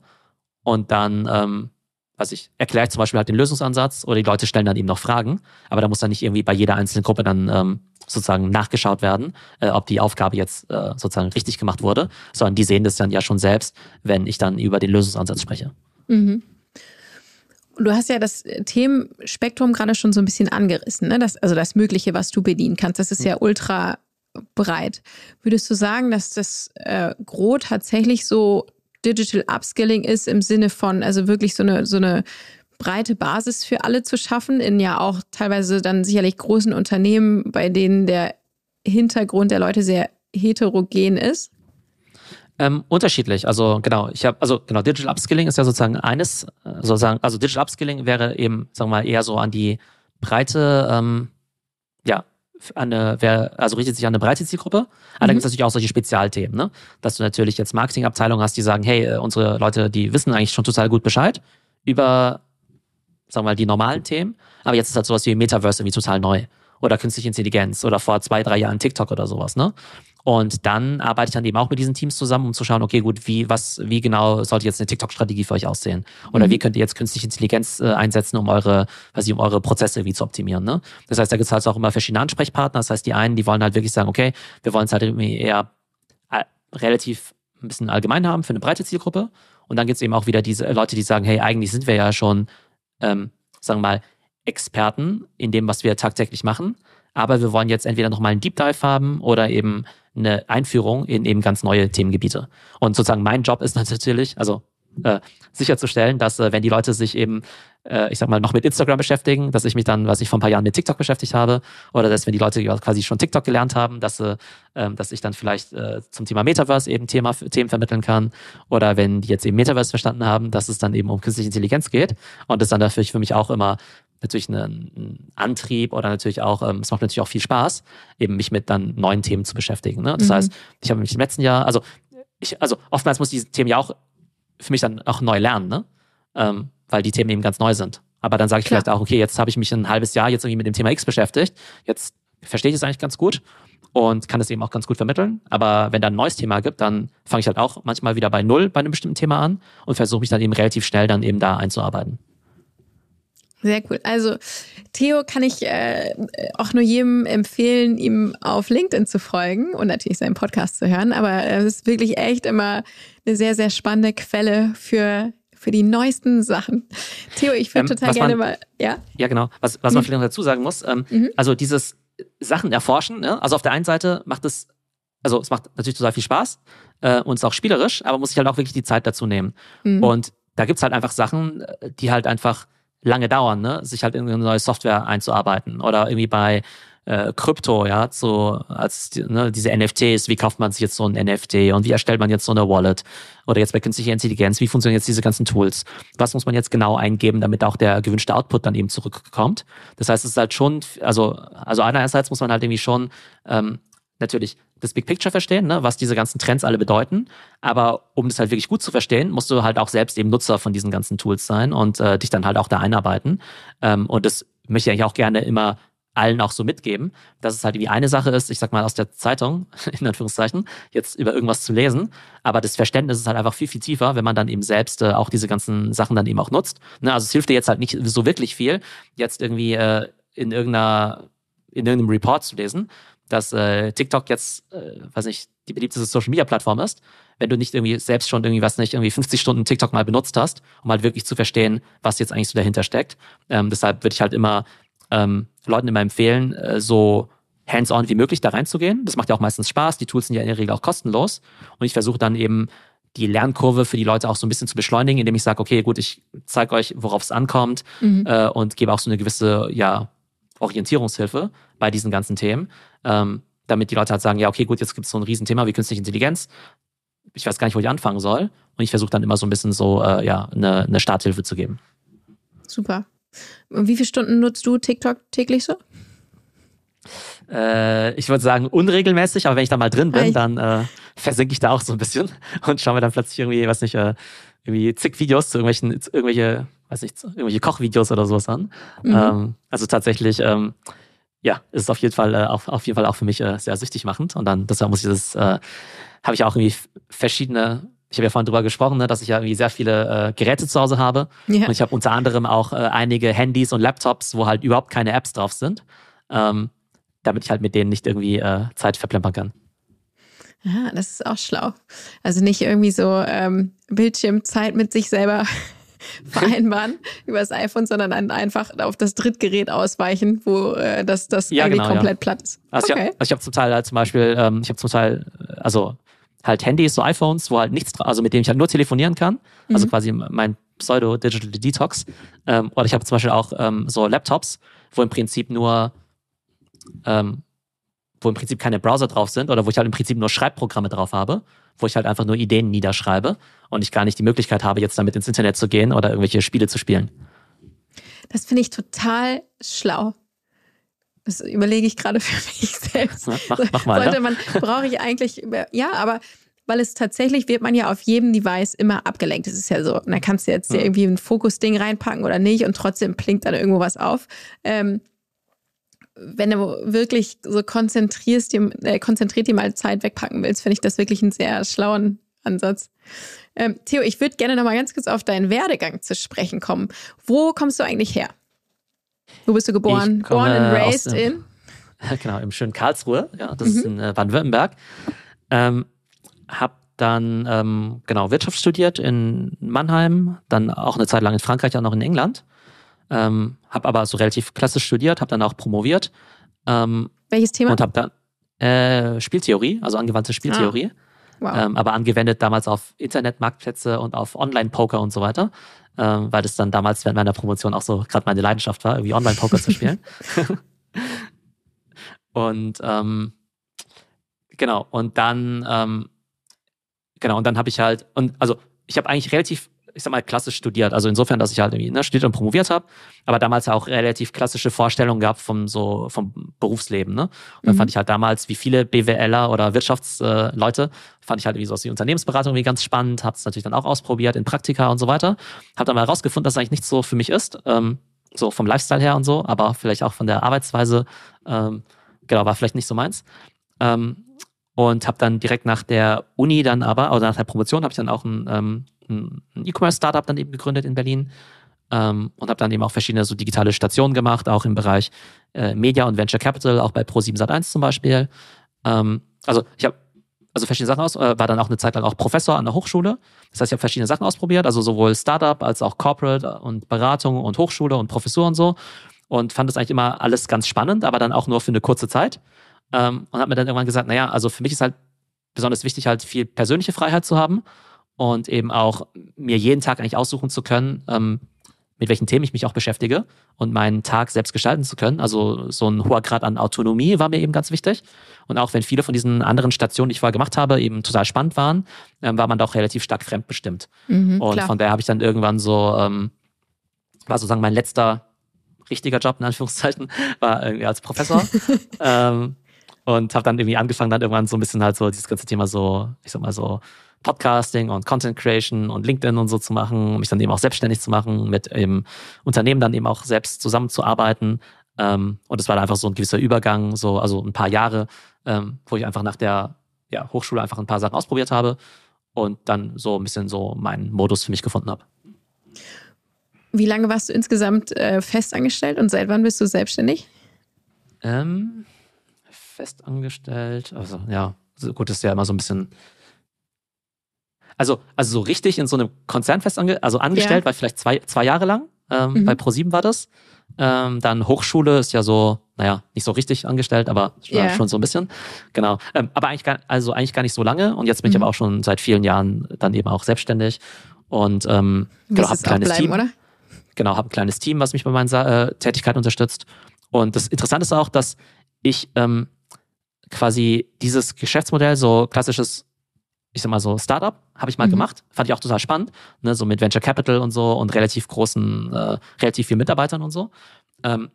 und dann was ich erkläre zum Beispiel halt den Lösungsansatz oder die Leute stellen dann eben noch Fragen, aber da muss dann nicht irgendwie bei jeder einzelnen Gruppe dann ähm, sozusagen nachgeschaut werden, äh, ob die Aufgabe jetzt äh, sozusagen richtig gemacht wurde, sondern die sehen das dann ja schon selbst, wenn ich dann über den Lösungsansatz spreche. Mhm. Du hast ja das Themenspektrum gerade schon so ein bisschen angerissen, ne? das, also das Mögliche, was du bedienen kannst. Das ist ja ultra breit. Würdest du sagen, dass das äh, Gros tatsächlich so Digital Upskilling ist im Sinne von, also wirklich so eine, so eine breite Basis für alle zu schaffen, in ja auch teilweise dann sicherlich großen Unternehmen, bei denen der Hintergrund der Leute sehr heterogen ist? Ähm, unterschiedlich. Also genau, ich habe, also genau, Digital Upskilling ist ja sozusagen eines, äh, sozusagen, also Digital Upskilling wäre eben, sagen wir mal, eher so an die breite, ähm, eine, wer, also richtet sich an eine breite Zielgruppe. Aber mhm. dann gibt es natürlich auch solche Spezialthemen, ne? Dass du natürlich jetzt Marketingabteilungen hast, die sagen, hey, äh, unsere Leute, die wissen eigentlich schon total gut Bescheid über, sagen wir mal, die normalen Themen. Aber jetzt ist halt sowas wie Metaverse irgendwie total neu. Oder künstliche Intelligenz oder vor zwei, drei Jahren TikTok oder sowas, ne? Und dann arbeite ich dann eben auch mit diesen Teams zusammen, um zu schauen, okay, gut, wie, was, wie genau sollte jetzt eine TikTok-Strategie für euch aussehen? Oder mhm. wie könnt ihr jetzt künstliche Intelligenz äh, einsetzen, um eure, weiß ich, um eure Prozesse irgendwie zu optimieren? Ne? Das heißt, da gibt es halt auch immer verschiedene Ansprechpartner. Das heißt, die einen, die wollen halt wirklich sagen, okay, wir wollen es halt irgendwie eher äh, relativ ein bisschen allgemein haben für eine breite Zielgruppe. Und dann gibt es eben auch wieder diese Leute, die sagen, hey, eigentlich sind wir ja schon, ähm, sagen wir mal, Experten in dem, was wir tagtäglich machen. Aber wir wollen jetzt entweder nochmal einen Deep Dive haben oder eben eine Einführung in eben ganz neue Themengebiete. Und sozusagen mein Job ist natürlich, also äh, sicherzustellen, dass äh, wenn die Leute sich eben, äh, ich sag mal, noch mit Instagram beschäftigen, dass ich mich dann, was ich vor ein paar Jahren mit TikTok beschäftigt habe, oder dass wenn die Leute quasi schon TikTok gelernt haben, dass, äh, ähm, dass ich dann vielleicht äh, zum Thema Metaverse eben Thema, Themen vermitteln kann, oder wenn die jetzt eben Metaverse verstanden haben, dass es dann eben um künstliche Intelligenz geht und das dann dafür für mich auch immer natürlich einen Antrieb oder natürlich auch, ähm, es macht natürlich auch viel Spaß, eben mich mit dann neuen Themen zu beschäftigen. Ne? Das mhm. heißt, ich habe mich im letzten Jahr, also ich, also oftmals muss diese Themen ja auch für mich dann auch neu lernen, ne? Ähm, weil die Themen eben ganz neu sind. Aber dann sage ich Klar. vielleicht auch, okay, jetzt habe ich mich ein halbes Jahr jetzt irgendwie mit dem Thema X beschäftigt. Jetzt verstehe ich es eigentlich ganz gut und kann es eben auch ganz gut vermitteln. Aber wenn da ein neues Thema gibt, dann fange ich halt auch manchmal wieder bei Null bei einem bestimmten Thema an und versuche mich dann eben relativ schnell dann eben da einzuarbeiten. Sehr cool. Also Theo kann ich äh, auch nur jedem empfehlen, ihm auf LinkedIn zu folgen und natürlich seinen Podcast zu hören. Aber es ist wirklich echt immer eine sehr, sehr spannende Quelle für, für die neuesten Sachen. Theo, ich würde ähm, total gerne man, mal. Ja, ja genau. Was, was man mhm. vielleicht noch dazu sagen muss, ähm, mhm. also dieses Sachen erforschen, ne? also auf der einen Seite macht es also es macht natürlich total viel Spaß äh, und ist auch spielerisch, aber muss sich halt auch wirklich die Zeit dazu nehmen. Mhm. Und da gibt's halt einfach Sachen, die halt einfach lange dauern, ne? sich halt in eine neue Software einzuarbeiten oder irgendwie bei äh, Krypto, ja, so als ne, diese NFTs, wie kauft man sich jetzt so ein NFT und wie erstellt man jetzt so eine Wallet oder jetzt bei künstlicher Intelligenz, wie funktionieren jetzt diese ganzen Tools? Was muss man jetzt genau eingeben, damit auch der gewünschte Output dann eben zurückkommt? Das heißt, es ist halt schon, also also einerseits muss man halt irgendwie schon ähm, natürlich das Big Picture verstehen, ne, was diese ganzen Trends alle bedeuten. Aber um das halt wirklich gut zu verstehen, musst du halt auch selbst eben Nutzer von diesen ganzen Tools sein und äh, dich dann halt auch da einarbeiten. Ähm, und das möchte ich eigentlich auch gerne immer allen auch so mitgeben, dass es halt wie eine Sache ist, ich sag mal aus der Zeitung, in Anführungszeichen, jetzt über irgendwas zu lesen, aber das Verständnis ist halt einfach viel, viel tiefer, wenn man dann eben selbst äh, auch diese ganzen Sachen dann eben auch nutzt. Ne? Also es hilft dir jetzt halt nicht so wirklich viel, jetzt irgendwie äh, in irgendeiner in irgendeinem Report zu lesen, dass äh, TikTok jetzt, äh, weiß nicht, die beliebteste Social Media Plattform ist, wenn du nicht irgendwie selbst schon irgendwie was nicht irgendwie 50 Stunden TikTok mal benutzt hast, um halt wirklich zu verstehen, was jetzt eigentlich so dahinter steckt. Ähm, deshalb würde ich halt immer ähm, Leuten immer empfehlen, äh, so hands-on wie möglich da reinzugehen. Das macht ja auch meistens Spaß. Die Tools sind ja in der Regel auch kostenlos. Und ich versuche dann eben die Lernkurve für die Leute auch so ein bisschen zu beschleunigen, indem ich sage, okay, gut, ich zeige euch, worauf es ankommt mhm. äh, und gebe auch so eine gewisse, ja, Orientierungshilfe bei diesen ganzen Themen, ähm, damit die Leute halt sagen, ja, okay, gut, jetzt gibt es so ein Riesenthema wie künstliche Intelligenz. Ich weiß gar nicht, wo ich anfangen soll. Und ich versuche dann immer so ein bisschen so, äh, ja, eine, eine Starthilfe zu geben. Super. Und wie viele Stunden nutzt du TikTok täglich so? Äh, ich würde sagen unregelmäßig, aber wenn ich da mal drin bin, dann äh, versinke ich da auch so ein bisschen und schaue mir dann plötzlich irgendwie, weiß nicht, äh, irgendwie zig Videos zu irgendwelchen, irgendwelche, weiß nicht, irgendwelche Kochvideos oder sowas an. Mhm. Ähm, also tatsächlich, ähm, ja, ist es auf jeden Fall, äh, auf, auf jeden Fall auch für mich äh, sehr süchtig machend. Und dann, deshalb muss ich das, äh, habe ich auch irgendwie verschiedene ich habe ja vorhin drüber gesprochen, ne, dass ich ja irgendwie sehr viele äh, Geräte zu Hause habe. Ja. Und ich habe unter anderem auch äh, einige Handys und Laptops, wo halt überhaupt keine Apps drauf sind. Ähm, damit ich halt mit denen nicht irgendwie äh, Zeit verplempern kann. Ja, das ist auch schlau. Also nicht irgendwie so ähm, Bildschirmzeit mit sich selber vereinbaren über das iPhone, sondern dann einfach auf das Drittgerät ausweichen, wo äh, das, das ja, eigentlich genau, komplett ja. platt ist. Also okay. ich habe also hab zum Teil halt zum Beispiel, ähm, ich habe zum Teil, also halt Handys, so iPhones, wo halt nichts, also mit denen ich halt nur telefonieren kann. Also mhm. quasi mein Pseudo-Digital Detox. Ähm, oder ich habe zum Beispiel auch ähm, so Laptops, wo im Prinzip nur ähm, wo im Prinzip keine Browser drauf sind oder wo ich halt im Prinzip nur Schreibprogramme drauf habe, wo ich halt einfach nur Ideen niederschreibe und ich gar nicht die Möglichkeit habe, jetzt damit ins Internet zu gehen oder irgendwelche Spiele zu spielen. Das finde ich total schlau. Das überlege ich gerade für mich selbst. mach, mach mal. Sollte man, brauche ich eigentlich, ja, aber weil es tatsächlich wird man ja auf jedem Device immer abgelenkt. Das ist ja so. Und dann kannst du jetzt ja. irgendwie ein Fokus-Ding reinpacken oder nicht und trotzdem blinkt dann irgendwo was auf. Ähm, wenn du wirklich so konzentrierst, äh, konzentriert dir mal Zeit wegpacken willst, finde ich das wirklich einen sehr schlauen Ansatz. Ähm, Theo, ich würde gerne noch mal ganz kurz auf deinen Werdegang zu sprechen kommen. Wo kommst du eigentlich her? Wo bist du geboren? Born and raised in? Genau, im schönen Karlsruhe. Ja, das mhm. ist in äh, Baden-Württemberg. Ähm, hab dann ähm, genau Wirtschaft studiert in Mannheim, dann auch eine Zeit lang in Frankreich, auch noch in England. Ähm, habe aber so relativ klassisch studiert, habe dann auch promoviert. Ähm, Welches Thema? Und habe dann äh, Spieltheorie, also angewandte Spieltheorie. Ah. Wow. Ähm, aber angewendet damals auf Internetmarktplätze und auf Online-Poker und so weiter, ähm, weil das dann damals während meiner Promotion auch so gerade meine Leidenschaft war, irgendwie Online-Poker zu spielen. und ähm, genau, und dann ähm, genau, und dann habe ich halt, und also ich habe eigentlich relativ ich sag mal, klassisch studiert. Also insofern, dass ich halt irgendwie ne, studiert und promoviert habe, aber damals auch relativ klassische Vorstellungen gehabt vom so vom Berufsleben. Ne? Und dann mhm. fand ich halt damals, wie viele BWLer oder Wirtschaftsleute, äh, fand ich halt irgendwie so aus die Unternehmensberatung irgendwie ganz spannend, habe es natürlich dann auch ausprobiert in Praktika und so weiter. Habe dann mal herausgefunden, dass es eigentlich nicht so für mich ist. Ähm, so vom Lifestyle her und so, aber vielleicht auch von der Arbeitsweise, ähm, genau, war vielleicht nicht so meins. Ähm, und habe dann direkt nach der Uni dann aber, oder nach der Promotion, habe ich dann auch ein ähm, ein E-Commerce-Startup dann eben gegründet in Berlin ähm, und habe dann eben auch verschiedene so digitale Stationen gemacht, auch im Bereich äh, Media und Venture Capital, auch bei Pro7 Sat1 zum Beispiel. Ähm, also ich habe also verschiedene Sachen aus, äh, war dann auch eine Zeit lang auch Professor an der Hochschule. Das heißt, ich habe verschiedene Sachen ausprobiert, also sowohl Startup als auch Corporate und Beratung und Hochschule und Professur und so. Und fand das eigentlich immer alles ganz spannend, aber dann auch nur für eine kurze Zeit. Ähm, und habe mir dann irgendwann gesagt, naja, also für mich ist halt besonders wichtig, halt viel persönliche Freiheit zu haben und eben auch mir jeden Tag eigentlich aussuchen zu können, ähm, mit welchen Themen ich mich auch beschäftige und meinen Tag selbst gestalten zu können. Also so ein hoher Grad an Autonomie war mir eben ganz wichtig. Und auch wenn viele von diesen anderen Stationen, die ich vorher gemacht habe, eben total spannend waren, ähm, war man doch relativ stark fremdbestimmt. Mhm, und klar. von daher habe ich dann irgendwann so, ähm, war sozusagen mein letzter richtiger Job, in Anführungszeichen, war irgendwie als Professor. ähm, und habe dann irgendwie angefangen, dann irgendwann so ein bisschen halt so dieses ganze Thema so, ich sag mal so, Podcasting und Content Creation und LinkedIn und so zu machen, mich dann eben auch selbstständig zu machen, mit eben Unternehmen dann eben auch selbst zusammenzuarbeiten. Ähm, und es war dann einfach so ein gewisser Übergang, so also ein paar Jahre, ähm, wo ich einfach nach der ja, Hochschule einfach ein paar Sachen ausprobiert habe und dann so ein bisschen so meinen Modus für mich gefunden habe. Wie lange warst du insgesamt äh, festangestellt und seit wann bist du selbstständig? Ähm, festangestellt, also ja, gut, das ist ja immer so ein bisschen also, also so richtig in so einem Konzern fest ange also angestellt, ja. war vielleicht zwei, zwei Jahre lang. Ähm, mhm. Bei ProSieben war das. Ähm, dann Hochschule ist ja so, naja, nicht so richtig angestellt, aber yeah. schon so ein bisschen. Genau. Ähm, aber eigentlich gar, also eigentlich gar nicht so lange. Und jetzt bin mhm. ich aber auch schon seit vielen Jahren dann eben auch selbstständig. Und ähm, genau, habe ein kleines bleiben, Team. Oder? Genau, habe ein kleines Team, was mich bei meinen äh, Tätigkeiten unterstützt. Und das Interessante ist auch, dass ich ähm, quasi dieses Geschäftsmodell, so klassisches ich sag mal so Startup, habe ich mal mhm. gemacht, fand ich auch total spannend, ne, so mit Venture Capital und so und relativ großen, äh, relativ vielen Mitarbeitern und so. Ähm,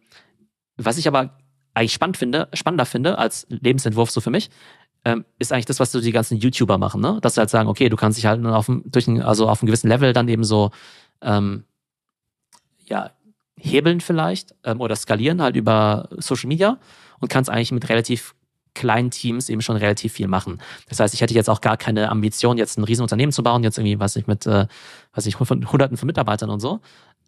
was ich aber eigentlich spannend finde, spannender finde als Lebensentwurf so für mich, ähm, ist eigentlich das, was so die ganzen YouTuber machen, ne? Dass sie halt sagen, okay, du kannst dich halt auf, durch ein, also auf einem gewissen Level dann eben so ähm, ja, hebeln vielleicht ähm, oder skalieren halt über Social Media und kannst eigentlich mit relativ kleinen Teams eben schon relativ viel machen. Das heißt, ich hätte jetzt auch gar keine Ambition, jetzt ein Riesenunternehmen zu bauen, jetzt irgendwie, was ich mit, äh, was ich von Hunderten von Mitarbeitern und so.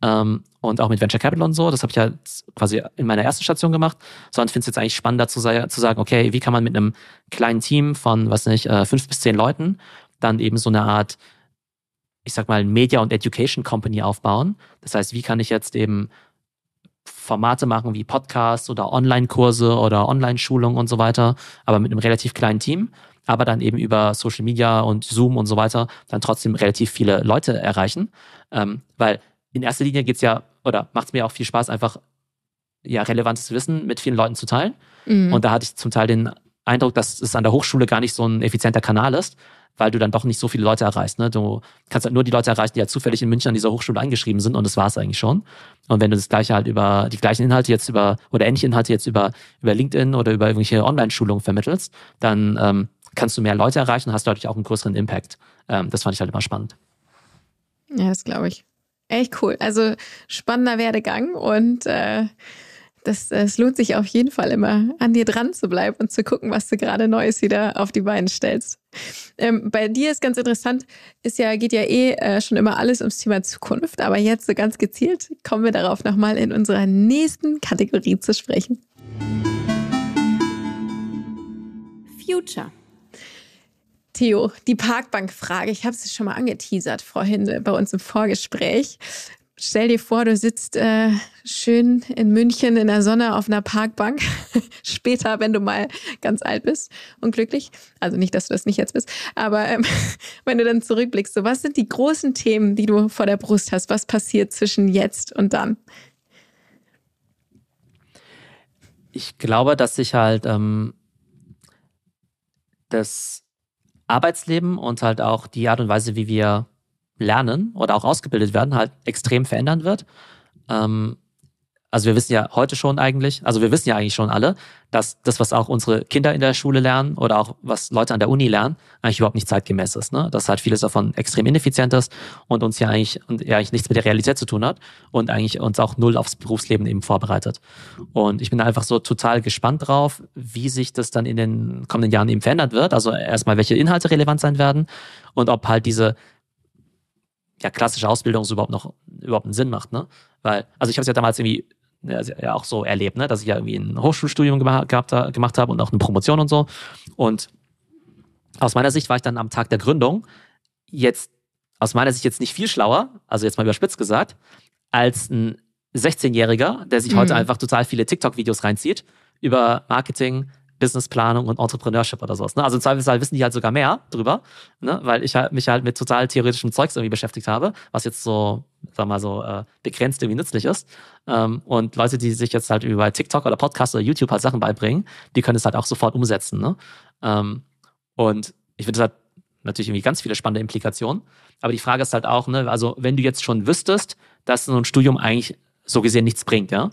Ähm, und auch mit Venture Capital und so. Das habe ich ja quasi in meiner ersten Station gemacht. Sondern finde es jetzt eigentlich spannender zu, zu, sagen, okay, wie kann man mit einem kleinen Team von, was nicht, äh, fünf bis zehn Leuten dann eben so eine Art, ich sag mal, Media- und Education Company aufbauen. Das heißt, wie kann ich jetzt eben Formate machen wie Podcasts oder Online-Kurse oder Online-Schulungen und so weiter, aber mit einem relativ kleinen Team, aber dann eben über Social Media und Zoom und so weiter dann trotzdem relativ viele Leute erreichen. Ähm, weil in erster Linie geht's ja, oder macht es mir auch viel Spaß, einfach ja, relevantes Wissen mit vielen Leuten zu teilen. Mhm. Und da hatte ich zum Teil den Eindruck, dass es an der Hochschule gar nicht so ein effizienter Kanal ist, weil du dann doch nicht so viele Leute erreichst. Ne? Du kannst halt nur die Leute erreichen, die ja zufällig in München an dieser Hochschule eingeschrieben sind und das war es eigentlich schon. Und wenn du das gleiche halt über die gleichen Inhalte jetzt über oder ähnliche Inhalte jetzt über, über LinkedIn oder über irgendwelche Online-Schulungen vermittelst, dann ähm, kannst du mehr Leute erreichen und hast dadurch auch einen größeren Impact. Ähm, das fand ich halt immer spannend. Ja, das glaube ich. Echt cool. Also spannender Werdegang und äh, das, es lohnt sich auf jeden Fall immer, an dir dran zu bleiben und zu gucken, was du gerade Neues wieder auf die Beine stellst. Ähm, bei dir ist ganz interessant, ist ja, geht ja eh äh, schon immer alles ums Thema Zukunft, aber jetzt so ganz gezielt kommen wir darauf nochmal in unserer nächsten Kategorie zu sprechen. Future. Theo, die Parkbankfrage, ich habe es schon mal angeteasert vorhin bei uns im Vorgespräch. Stell dir vor, du sitzt äh, schön in München in der Sonne auf einer Parkbank. Später, wenn du mal ganz alt bist und glücklich. Also nicht, dass du das nicht jetzt bist, aber ähm, wenn du dann zurückblickst, so was sind die großen Themen, die du vor der Brust hast? Was passiert zwischen jetzt und dann? Ich glaube, dass sich halt ähm, das Arbeitsleben und halt auch die Art und Weise, wie wir lernen oder auch ausgebildet werden, halt extrem verändern wird. Ähm, also wir wissen ja heute schon eigentlich, also wir wissen ja eigentlich schon alle, dass das, was auch unsere Kinder in der Schule lernen oder auch was Leute an der Uni lernen, eigentlich überhaupt nicht zeitgemäß ist. Ne? Dass halt vieles davon extrem ineffizient ist und uns ja eigentlich, und ja eigentlich nichts mit der Realität zu tun hat und eigentlich uns auch null aufs Berufsleben eben vorbereitet. Und ich bin einfach so total gespannt drauf, wie sich das dann in den kommenden Jahren eben verändert wird. Also erstmal, welche Inhalte relevant sein werden und ob halt diese ja, klassische Ausbildung so überhaupt noch überhaupt einen Sinn macht, ne? Weil, also ich habe es ja damals irgendwie ja, auch so erlebt, ne, dass ich ja irgendwie ein Hochschulstudium gemacht, gehabt, gemacht habe und auch eine Promotion und so. Und aus meiner Sicht war ich dann am Tag der Gründung jetzt aus meiner Sicht jetzt nicht viel schlauer, also jetzt mal überspitzt gesagt, als ein 16-Jähriger, der sich mhm. heute einfach total viele TikTok-Videos reinzieht über Marketing, Businessplanung und Entrepreneurship oder sowas. Ne? Also im Zweifelsfall wissen die halt sogar mehr drüber, ne? weil ich halt, mich halt mit total theoretischem Zeugs irgendwie beschäftigt habe, was jetzt so, sag mal so, äh, begrenzt irgendwie nützlich ist. Ähm, und Leute, die sich jetzt halt über TikTok oder Podcast oder YouTube halt Sachen beibringen, die können es halt auch sofort umsetzen. Ne? Ähm, und ich finde, das hat natürlich irgendwie ganz viele spannende Implikationen. Aber die Frage ist halt auch, ne, also wenn du jetzt schon wüsstest, dass so ein Studium eigentlich so gesehen nichts bringt, ja,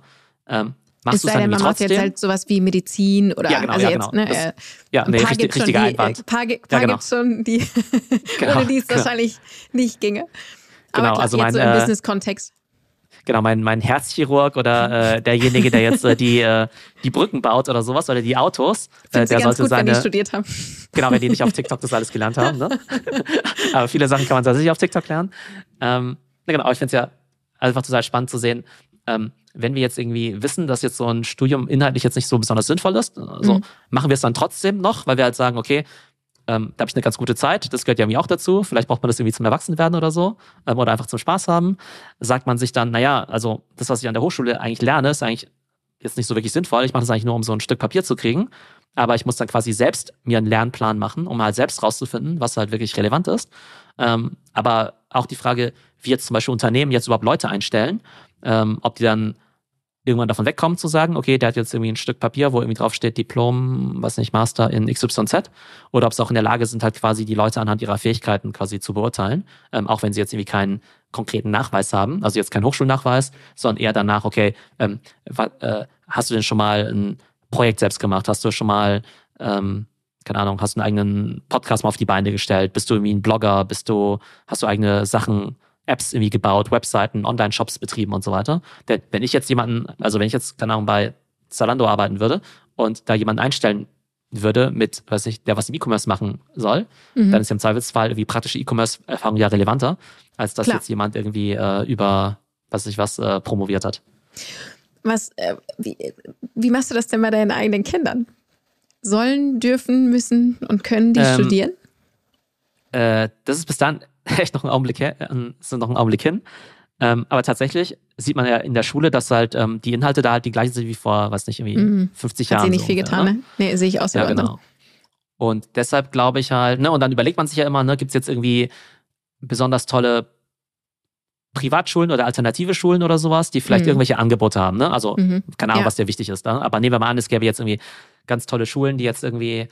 ähm, Machst du es dann man trotzdem? jetzt halt sowas wie Medizin oder ja, genau, also ja, jetzt, genau. ne, das, ja, nee, richtig, richtiger die, Einwand. Ein paar, paar ja, genau. gibt's schon, die genau, ohne die es wahrscheinlich nicht ginge. Aber genau, klar, also jetzt mein, so im äh, Business-Kontext. Genau, mein, mein Herzchirurg oder äh, derjenige, der jetzt äh, die, äh, die Brücken baut oder sowas oder die Autos, äh, der sollte gut, seine. Wenn die studiert haben. Genau, wenn die nicht auf TikTok das alles gelernt haben. Ne? aber viele Sachen kann man tatsächlich auf TikTok lernen. Ähm, genau, aber ich finde es ja einfach total spannend zu sehen, ähm, wenn wir jetzt irgendwie wissen, dass jetzt so ein Studium inhaltlich jetzt nicht so besonders sinnvoll ist, also mhm. machen wir es dann trotzdem noch, weil wir halt sagen, okay, ähm, da habe ich eine ganz gute Zeit, das gehört ja mir auch dazu, vielleicht braucht man das irgendwie zum Erwachsenwerden oder so ähm, oder einfach zum Spaß haben, sagt man sich dann, naja, also das, was ich an der Hochschule eigentlich lerne, ist eigentlich jetzt nicht so wirklich sinnvoll, ich mache das eigentlich nur, um so ein Stück Papier zu kriegen, aber ich muss dann quasi selbst mir einen Lernplan machen, um halt selbst rauszufinden, was halt wirklich relevant ist. Ähm, aber auch die Frage, wie jetzt zum Beispiel Unternehmen jetzt überhaupt Leute einstellen, ähm, ob die dann irgendwann davon wegkommen zu sagen, okay, der hat jetzt irgendwie ein Stück Papier, wo irgendwie drauf steht Diplom, was nicht, Master in XYZ, oder ob sie auch in der Lage sind, halt quasi die Leute anhand ihrer Fähigkeiten quasi zu beurteilen, ähm, auch wenn sie jetzt irgendwie keinen konkreten Nachweis haben, also jetzt keinen Hochschulnachweis, sondern eher danach, okay, ähm, äh, hast du denn schon mal ein Projekt selbst gemacht? Hast du schon mal, ähm, keine Ahnung, hast du einen eigenen Podcast mal auf die Beine gestellt? Bist du irgendwie ein Blogger? Bist du, hast du eigene Sachen Apps irgendwie gebaut, Webseiten, Online-Shops betrieben und so weiter. Denn wenn ich jetzt jemanden, also wenn ich jetzt, keine Ahnung, bei Zalando arbeiten würde und da jemanden einstellen würde mit, weiß ich, der was im E-Commerce machen soll, mhm. dann ist ja im Zweifelsfall irgendwie praktische E-Commerce-Erfahrung ja relevanter, als dass Klar. jetzt jemand irgendwie äh, über, was ich was, äh, promoviert hat. Was, äh, wie, wie machst du das denn bei deinen eigenen Kindern? Sollen, dürfen, müssen und können die ähm, studieren? Äh, das ist bis dann echt noch ein Augenblick her, äh, ist noch ein Augenblick hin. Ähm, aber tatsächlich sieht man ja in der Schule, dass halt ähm, die Inhalte da halt die gleichen sind wie vor, weiß nicht, irgendwie mhm. 50 Jahren. Hat sie nicht so viel getan, ne? Nee, sehe ich aus. Ja, genau. Und deshalb glaube ich halt, ne, und dann überlegt man sich ja immer, ne, gibt es jetzt irgendwie besonders tolle Privatschulen oder alternative Schulen oder sowas, die vielleicht mhm. irgendwelche Angebote haben, ne? Also, mhm. keine Ahnung, ja. was dir wichtig ist, ne? Aber nehmen wir mal an, es gäbe jetzt irgendwie ganz tolle Schulen, die jetzt irgendwie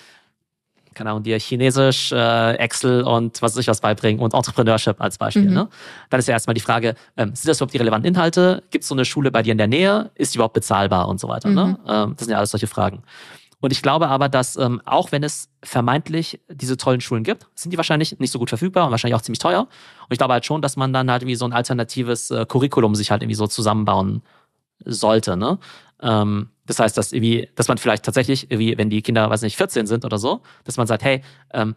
keine Ahnung, dir Chinesisch, äh, Excel und was weiß ich was beibringen und Entrepreneurship als Beispiel. Mhm. Ne? Dann ist ja erstmal die Frage, ähm, sind das überhaupt die relevanten Inhalte? Gibt es so eine Schule bei dir in der Nähe? Ist die überhaupt bezahlbar und so weiter? Ne? Mhm. Ne? Ähm, das sind ja alles solche Fragen. Und ich glaube aber, dass ähm, auch wenn es vermeintlich diese tollen Schulen gibt, sind die wahrscheinlich nicht so gut verfügbar und wahrscheinlich auch ziemlich teuer. Und ich glaube halt schon, dass man dann halt wie so ein alternatives äh, Curriculum sich halt irgendwie so zusammenbauen sollte. Ne? Ähm, das heißt, dass irgendwie, dass man vielleicht tatsächlich, irgendwie, wenn die Kinder, weiß nicht, 14 sind oder so, dass man sagt, hey, ähm,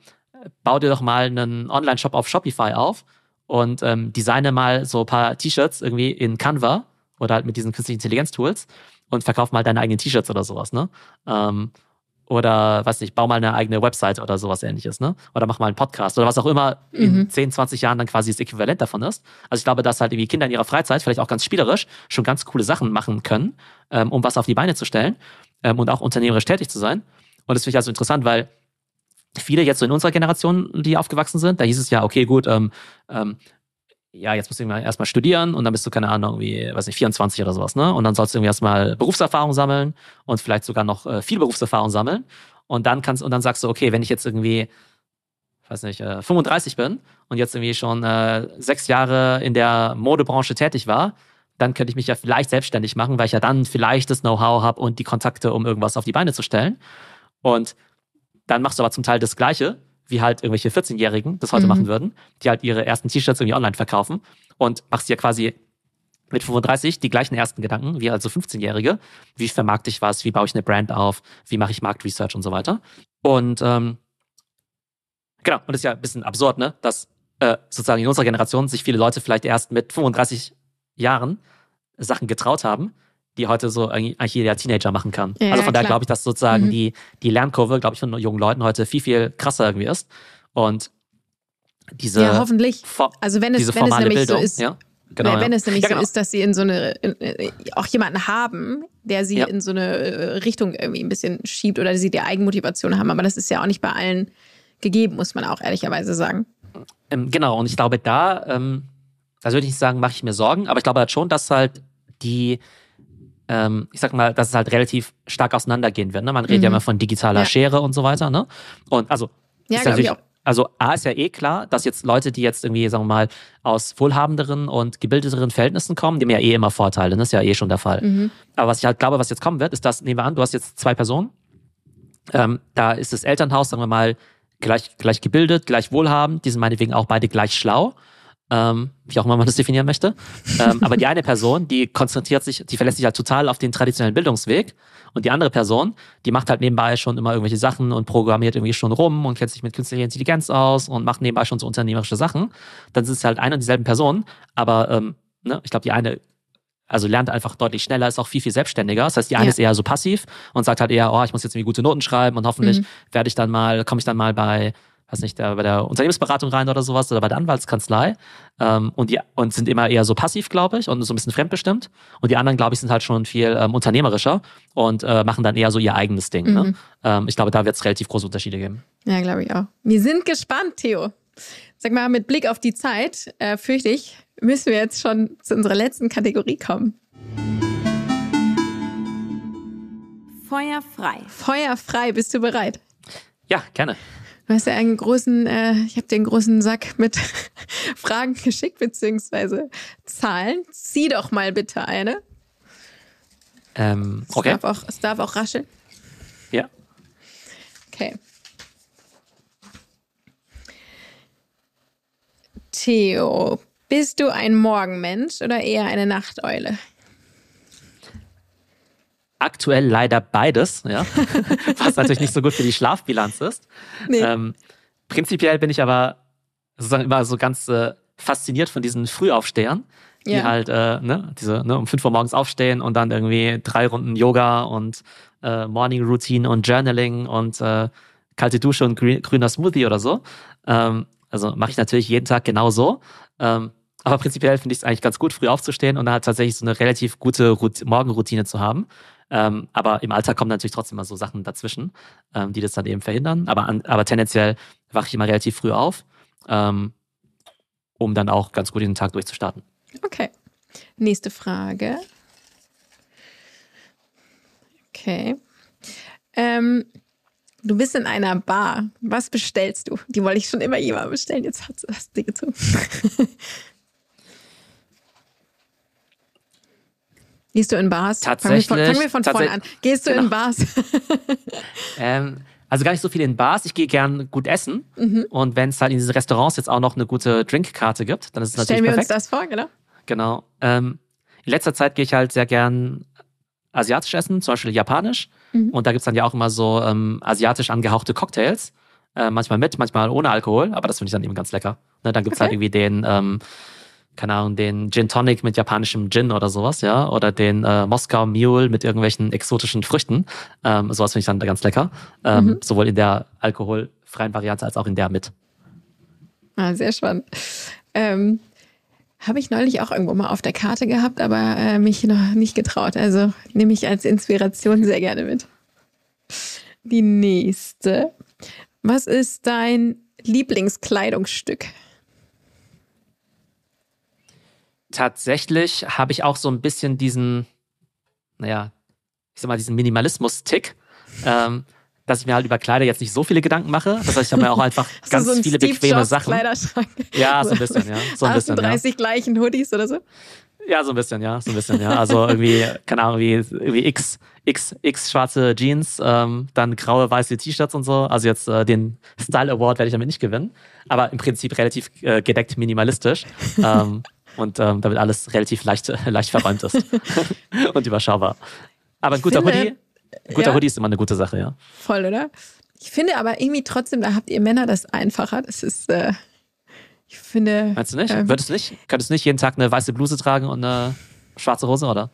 bau dir doch mal einen Online-Shop auf Shopify auf und ähm, designe mal so ein paar T-Shirts irgendwie in Canva oder halt mit diesen künstlichen Intelligenz-Tools und verkauf mal deine eigenen T-Shirts oder sowas, ne? Ähm, oder, weiß nicht, bau mal eine eigene Website oder sowas ähnliches, ne? Oder mach mal einen Podcast oder was auch immer in mhm. 10, 20 Jahren dann quasi das Äquivalent davon ist. Also ich glaube, dass halt irgendwie Kinder in ihrer Freizeit vielleicht auch ganz spielerisch schon ganz coole Sachen machen können, ähm, um was auf die Beine zu stellen ähm, und auch unternehmerisch tätig zu sein. Und das finde ich also interessant, weil viele jetzt so in unserer Generation, die aufgewachsen sind, da hieß es ja, okay, gut, ähm, ähm, ja, jetzt musst du erstmal studieren und dann bist du, keine Ahnung, wie, weiß nicht, 24 oder sowas, ne? Und dann sollst du irgendwie erstmal Berufserfahrung sammeln und vielleicht sogar noch äh, viel Berufserfahrung sammeln. Und dann kannst, und dann sagst du, okay, wenn ich jetzt irgendwie, weiß nicht, äh, 35 bin und jetzt irgendwie schon äh, sechs Jahre in der Modebranche tätig war, dann könnte ich mich ja vielleicht selbstständig machen, weil ich ja dann vielleicht das Know-how habe und die Kontakte, um irgendwas auf die Beine zu stellen. Und dann machst du aber zum Teil das Gleiche, wie halt irgendwelche 14-Jährigen das heute mhm. machen würden, die halt ihre ersten T-Shirts irgendwie online verkaufen und machst ja quasi mit 35 die gleichen ersten Gedanken wie also 15-Jährige. Wie vermarkte ich was? Wie baue ich eine Brand auf? Wie mache ich Marktresearch und so weiter? Und ähm, genau, und das ist ja ein bisschen absurd, ne? Dass äh, sozusagen in unserer Generation sich viele Leute vielleicht erst mit 35 Jahren Sachen getraut haben, die heute so eigentlich jeder Teenager machen kann. Ja, also von daher glaube ich, dass sozusagen mhm. die, die Lernkurve, glaube ich, von jungen Leuten heute viel, viel krasser irgendwie ist. Und diese. Ja, hoffentlich. Also wenn es, wenn es nämlich Bildung, so ist. Ja? Genau, wenn ja. es nämlich ja, genau. so ist, dass sie in so eine, in, äh, auch jemanden haben, der sie in so eine äh, Richtung irgendwie ein bisschen schiebt oder sie die Eigenmotivation haben. Aber das ist ja auch nicht bei allen gegeben, muss man auch ehrlicherweise sagen. Ähm, genau, und ich glaube, da, ähm, also würde ich nicht sagen, mache ich mir Sorgen, aber ich glaube halt schon, dass halt die, ähm, ich sag mal, dass es halt relativ stark auseinandergehen wird. Ne? Man redet mhm. ja immer von digitaler ja. Schere und so weiter. Ne? Und also, ja, ist natürlich, also A ist ja eh klar, dass jetzt Leute, die jetzt irgendwie, sagen wir mal, aus wohlhabenderen und gebildeteren Verhältnissen kommen, die haben ja eh immer Vorteile. Das ist ja eh schon der Fall. Mhm. Aber was ich halt glaube, was jetzt kommen wird, ist das, nehmen wir an, du hast jetzt zwei Personen. Ähm, da ist das Elternhaus, sagen wir mal, gleich, gleich gebildet, gleich wohlhabend, die sind meinetwegen auch beide gleich schlau ähm, wie auch immer man das definieren möchte. ähm, aber die eine Person, die konzentriert sich, die verlässt sich halt total auf den traditionellen Bildungsweg. Und die andere Person, die macht halt nebenbei schon immer irgendwelche Sachen und programmiert irgendwie schon rum und kennt sich mit künstlicher Intelligenz aus und macht nebenbei schon so unternehmerische Sachen. Dann sind es halt eine und dieselben Personen. Aber ähm, ne, ich glaube, die eine also lernt einfach deutlich schneller, ist auch viel, viel selbstständiger. Das heißt, die eine ja. ist eher so passiv und sagt halt eher, oh, ich muss jetzt irgendwie gute Noten schreiben und hoffentlich mhm. werde ich dann mal, komme ich dann mal bei weiß nicht, da bei der Unternehmensberatung rein oder sowas oder bei der Anwaltskanzlei ähm, und die und sind immer eher so passiv, glaube ich, und so ein bisschen fremdbestimmt. Und die anderen, glaube ich, sind halt schon viel ähm, unternehmerischer und äh, machen dann eher so ihr eigenes Ding. Ne? Mhm. Ne? Ähm, ich glaube, da wird es relativ große Unterschiede geben. Ja, glaube ich auch. Wir sind gespannt, Theo. Sag mal, mit Blick auf die Zeit, äh, fürchte ich, müssen wir jetzt schon zu unserer letzten Kategorie kommen. Feuer frei. Feuer frei, bist du bereit? Ja, gerne. Du hast ja einen großen, äh, ich habe dir einen großen Sack mit Fragen geschickt, beziehungsweise Zahlen. Zieh doch mal bitte eine. Ähm, okay. Es darf, auch, es darf auch rascheln. Ja. Okay. Theo, bist du ein Morgenmensch oder eher eine Nachteule? Aktuell leider beides, ja. Was natürlich nicht so gut für die Schlafbilanz ist. Nee. Ähm, prinzipiell bin ich aber sozusagen immer so ganz äh, fasziniert von diesen Frühaufstehern, die ja. halt äh, ne, diese ne, um 5 Uhr morgens aufstehen und dann irgendwie drei Runden Yoga und äh, Morning Routine und Journaling und äh, kalte Dusche und grüner Smoothie oder so. Ähm, also mache ich natürlich jeden Tag genau so. Ähm, aber prinzipiell finde ich es eigentlich ganz gut, früh aufzustehen und dann halt tatsächlich so eine relativ gute Rout Morgenroutine zu haben. Ähm, aber im Alltag kommen natürlich trotzdem mal so Sachen dazwischen, ähm, die das dann eben verhindern. Aber, an, aber tendenziell wache ich immer relativ früh auf, ähm, um dann auch ganz gut in den Tag durchzustarten. Okay. Nächste Frage. Okay. Ähm, du bist in einer Bar. Was bestellst du? Die wollte ich schon immer jemand bestellen. Jetzt hast du das Ding gezogen. Gehst du in Bars? Tatsächlich. Fangen wir von, wir von vorne an. Gehst du genau. in Bars? ähm, also gar nicht so viel in Bars. Ich gehe gern gut essen. Mhm. Und wenn es halt in diesen Restaurants jetzt auch noch eine gute Drinkkarte gibt, dann ist es natürlich Stellen wir perfekt. uns das vor, genau. Genau. Ähm, in letzter Zeit gehe ich halt sehr gern asiatisch essen, zum Beispiel japanisch. Mhm. Und da gibt es dann ja auch immer so ähm, asiatisch angehauchte Cocktails. Äh, manchmal mit, manchmal ohne Alkohol, aber das finde ich dann eben ganz lecker. Ne, dann gibt es halt okay. halt irgendwie den ähm, keine Ahnung, den Gin Tonic mit japanischem Gin oder sowas, ja, oder den äh, Moskau Mule mit irgendwelchen exotischen Früchten. Ähm, sowas finde ich dann ganz lecker. Ähm, mhm. Sowohl in der alkoholfreien Variante als auch in der mit. Ah, sehr spannend. Ähm, Habe ich neulich auch irgendwo mal auf der Karte gehabt, aber äh, mich noch nicht getraut. Also nehme ich als Inspiration sehr gerne mit. Die nächste. Was ist dein Lieblingskleidungsstück? Tatsächlich habe ich auch so ein bisschen diesen, naja, ich sag mal, diesen Minimalismus-Tick. Ähm, dass ich mir halt über Kleider jetzt nicht so viele Gedanken mache. Das heißt, ich habe mir auch einfach ganz so viele Steve bequeme Jobs Sachen. Kleiderschrank. Ja, so ein bisschen, ja. So ein bisschen, 30 ja. gleichen Hoodies oder so? Ja, so ein bisschen, ja. So ein bisschen, ja. Also irgendwie, keine Ahnung, wie, irgendwie X, X, X schwarze Jeans, ähm, dann graue, weiße T-Shirts und so. Also jetzt äh, den Style Award werde ich damit nicht gewinnen. Aber im Prinzip relativ äh, gedeckt minimalistisch. ähm, und ähm, damit alles relativ leicht, leicht verräumt ist und überschaubar. Aber ein guter finde, Hoodie, ein guter ja, Hoodie ist immer eine gute Sache, ja. Voll, oder? Ich finde aber irgendwie trotzdem, da habt ihr Männer das einfacher. Das ist, äh, ich finde. Meinst du nicht? Ähm, Würdest du nicht? Könntest du nicht jeden Tag eine weiße Bluse tragen und eine schwarze Hose, oder?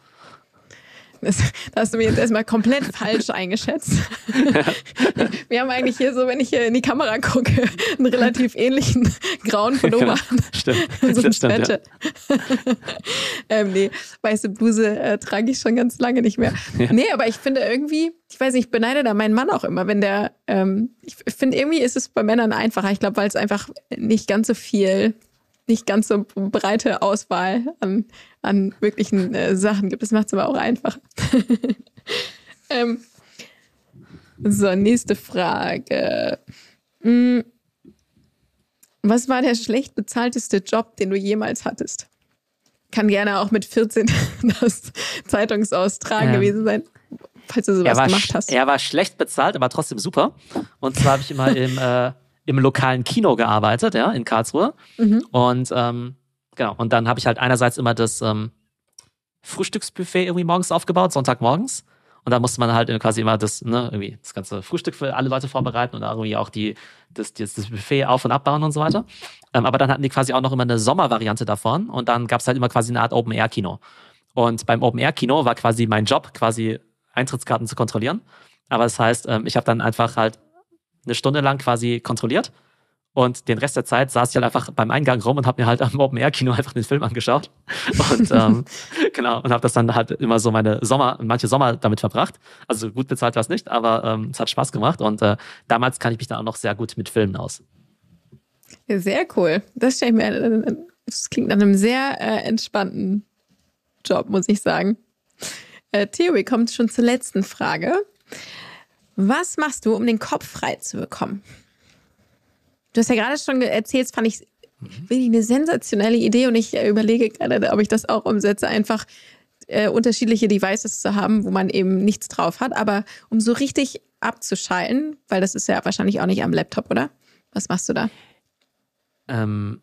Das, da hast du mich jetzt erstmal komplett falsch eingeschätzt. Wir haben eigentlich hier so, wenn ich hier in die Kamera gucke, einen relativ ähnlichen grauen Pullover. Genau. Stimmt. so ein stimmt, ja. ähm, nee, weiße Bluse äh, trage ich schon ganz lange nicht mehr. Ja. Nee, aber ich finde irgendwie, ich weiß nicht, ich beneide da meinen Mann auch immer, wenn der, ähm, ich finde irgendwie ist es bei Männern einfacher. Ich glaube, weil es einfach nicht ganz so viel nicht ganz so breite Auswahl an, an möglichen äh, Sachen gibt. Das macht es aber auch einfacher. ähm, so, nächste Frage. Hm, was war der schlecht bezahlteste Job, den du jemals hattest? Kann gerne auch mit 14 das Zeitungsaustragen ähm, gewesen sein, falls du sowas gemacht hast. Er war schlecht bezahlt, aber trotzdem super. Und zwar habe ich immer im äh, im lokalen Kino gearbeitet, ja, in Karlsruhe. Mhm. Und ähm, genau, und dann habe ich halt einerseits immer das ähm, Frühstücksbuffet irgendwie morgens aufgebaut, Sonntagmorgens. Und da musste man halt quasi immer das, ne, irgendwie das ganze Frühstück für alle Leute vorbereiten und irgendwie auch die, das, das, das Buffet auf- und abbauen und so weiter. Ähm, aber dann hatten die quasi auch noch immer eine Sommervariante davon und dann gab es halt immer quasi eine Art Open-Air-Kino. Und beim Open-Air-Kino war quasi mein Job, quasi Eintrittskarten zu kontrollieren. Aber das heißt, ähm, ich habe dann einfach halt eine Stunde lang quasi kontrolliert. Und den Rest der Zeit saß ich halt einfach beim Eingang rum und habe mir halt am Open Air Kino einfach den Film angeschaut. Und ähm, genau, und habe das dann halt immer so meine Sommer, manche Sommer damit verbracht. Also gut bezahlt war es nicht, aber ähm, es hat Spaß gemacht. Und äh, damals kann ich mich dann auch noch sehr gut mit Filmen aus. Sehr cool. Das stelle ich mir, das klingt nach einem sehr äh, entspannten Job, muss ich sagen. Äh, Theo, wir kommen schon zur letzten Frage. Was machst du, um den Kopf frei zu bekommen? Du hast ja gerade schon erzählt, fand ich wirklich eine sensationelle Idee und ich überlege gerade, ob ich das auch umsetze, einfach äh, unterschiedliche Devices zu haben, wo man eben nichts drauf hat, aber um so richtig abzuschalten, weil das ist ja wahrscheinlich auch nicht am Laptop, oder? Was machst du da? Ähm,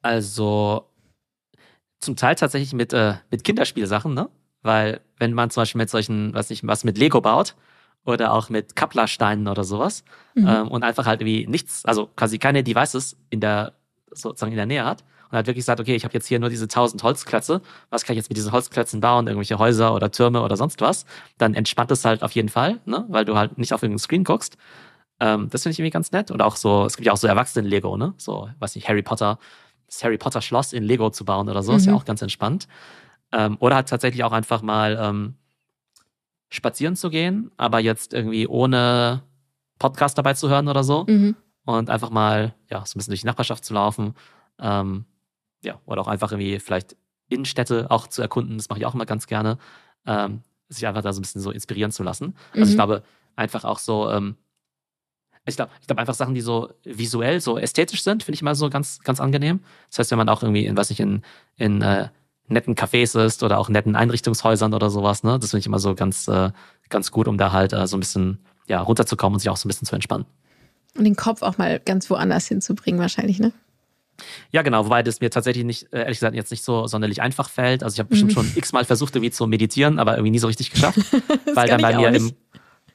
also zum Teil tatsächlich mit, äh, mit Kinderspielsachen, ne? Weil wenn man zum Beispiel mit solchen, was nicht, was mit Lego baut oder auch mit Kapplersteinen oder sowas mhm. ähm, und einfach halt irgendwie nichts, also quasi keine Devices in der sozusagen in der Nähe hat und hat wirklich sagt, okay, ich habe jetzt hier nur diese tausend Holzklötze, was kann ich jetzt mit diesen Holzklötzen bauen, irgendwelche Häuser oder Türme oder sonst was, dann entspannt es halt auf jeden Fall, ne? weil du halt nicht auf irgendeinen Screen guckst. Ähm, das finde ich irgendwie ganz nett. Und auch so, es gibt ja auch so Erwachsenen-Lego, ne? So, weiß nicht, Harry Potter, das Harry Potter Schloss in Lego zu bauen oder so, mhm. ist ja mhm. auch ganz entspannt. Ähm, oder halt tatsächlich auch einfach mal ähm, spazieren zu gehen, aber jetzt irgendwie ohne Podcast dabei zu hören oder so. Mhm. Und einfach mal, ja, so ein bisschen durch die Nachbarschaft zu laufen. Ähm, ja, oder auch einfach irgendwie vielleicht Innenstädte auch zu erkunden, das mache ich auch immer ganz gerne. Ähm, sich einfach da so ein bisschen so inspirieren zu lassen. Also mhm. ich glaube, einfach auch so, ähm, ich glaube, ich glaube einfach Sachen, die so visuell, so ästhetisch sind, finde ich immer so ganz, ganz angenehm. Das heißt, wenn man auch irgendwie in, was ich, in, in äh, netten Cafés ist oder auch netten Einrichtungshäusern oder sowas, ne, das finde ich immer so ganz, äh, ganz gut, um da halt äh, so ein bisschen, ja, runterzukommen und sich auch so ein bisschen zu entspannen. Und den Kopf auch mal ganz woanders hinzubringen, wahrscheinlich, ne? Ja, genau, wobei das mir tatsächlich nicht, äh, ehrlich gesagt, jetzt nicht so sonderlich einfach fällt. Also ich habe bestimmt mhm. schon x-mal versucht, irgendwie zu meditieren, aber irgendwie nie so richtig geschafft. weil dann bei mir im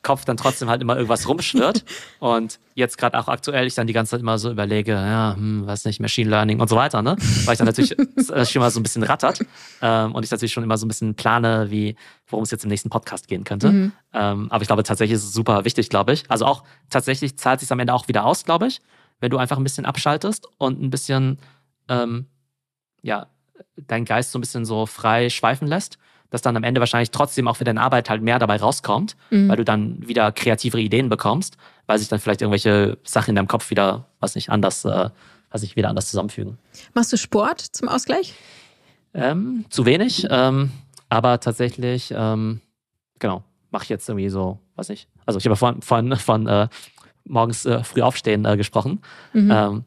Kopf dann trotzdem halt immer irgendwas rumschwirrt. und jetzt gerade auch aktuell ich dann die ganze Zeit immer so überlege, ja, hm, weiß nicht, Machine Learning und so weiter, ne? Weil ich dann natürlich das schon mal so ein bisschen rattert ähm, und ich natürlich schon immer so ein bisschen plane, wie, worum es jetzt im nächsten Podcast gehen könnte. Mhm. Ähm, aber ich glaube tatsächlich ist es super wichtig, glaube ich. Also auch tatsächlich zahlt sich am Ende auch wieder aus, glaube ich, wenn du einfach ein bisschen abschaltest und ein bisschen, ähm, ja, deinen Geist so ein bisschen so frei schweifen lässt dass dann am Ende wahrscheinlich trotzdem auch für deine Arbeit halt mehr dabei rauskommt, mhm. weil du dann wieder kreativere Ideen bekommst, weil sich dann vielleicht irgendwelche Sachen in deinem Kopf wieder, was nicht, anders, äh, was nicht wieder anders zusammenfügen. Machst du Sport zum Ausgleich? Ähm, zu wenig, ähm, aber tatsächlich, ähm, genau, mache ich jetzt irgendwie so, weiß nicht. Also ich habe vorhin von, von äh, morgens äh, früh aufstehen äh, gesprochen. Mhm.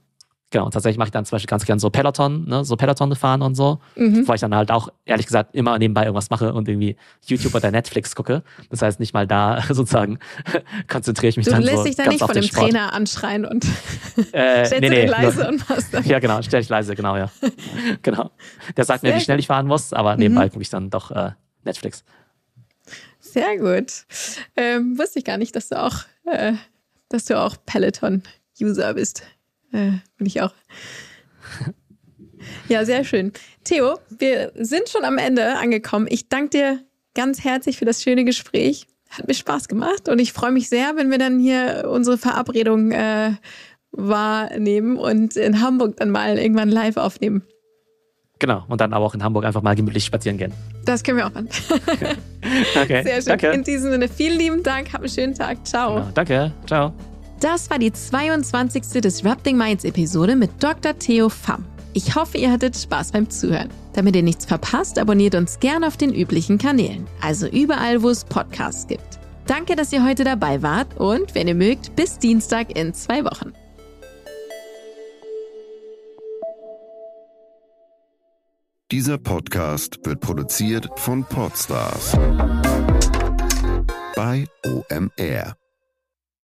Genau, und tatsächlich mache ich dann zum Beispiel ganz gern so Peloton, ne, so Peloton fahren und so, mhm. weil ich dann halt auch, ehrlich gesagt, immer nebenbei irgendwas mache und irgendwie YouTube oder Netflix gucke. Das heißt, nicht mal da sozusagen konzentriere ich mich du dann so. Du lässt dich dann nicht von dem Sport. Trainer anschreien und äh, stellst nee, nee, leise und was dann. Ja, genau, stell dich leise, genau, ja. genau. Der sagt Sehr mir, wie schnell ich fahren muss, aber nebenbei mhm. gucke ich dann doch äh, Netflix. Sehr gut. Ähm, wusste ich gar nicht, dass du auch, äh, dass du auch Peloton-User bist. Äh, bin ich auch. Ja, sehr schön. Theo, wir sind schon am Ende angekommen. Ich danke dir ganz herzlich für das schöne Gespräch. Hat mir Spaß gemacht und ich freue mich sehr, wenn wir dann hier unsere Verabredung äh, wahrnehmen und in Hamburg dann mal irgendwann live aufnehmen. Genau, und dann aber auch in Hamburg einfach mal gemütlich spazieren gehen. Das können wir auch machen. okay, sehr schön. Danke. In diesem Sinne, vielen lieben Dank, hab einen schönen Tag. Ciao. Genau, danke, ciao. Das war die 22. Disrupting Minds Episode mit Dr. Theo Pham. Ich hoffe, ihr hattet Spaß beim Zuhören. Damit ihr nichts verpasst, abonniert uns gerne auf den üblichen Kanälen, also überall, wo es Podcasts gibt. Danke, dass ihr heute dabei wart und wenn ihr mögt, bis Dienstag in zwei Wochen. Dieser Podcast wird produziert von Podstars bei OMR.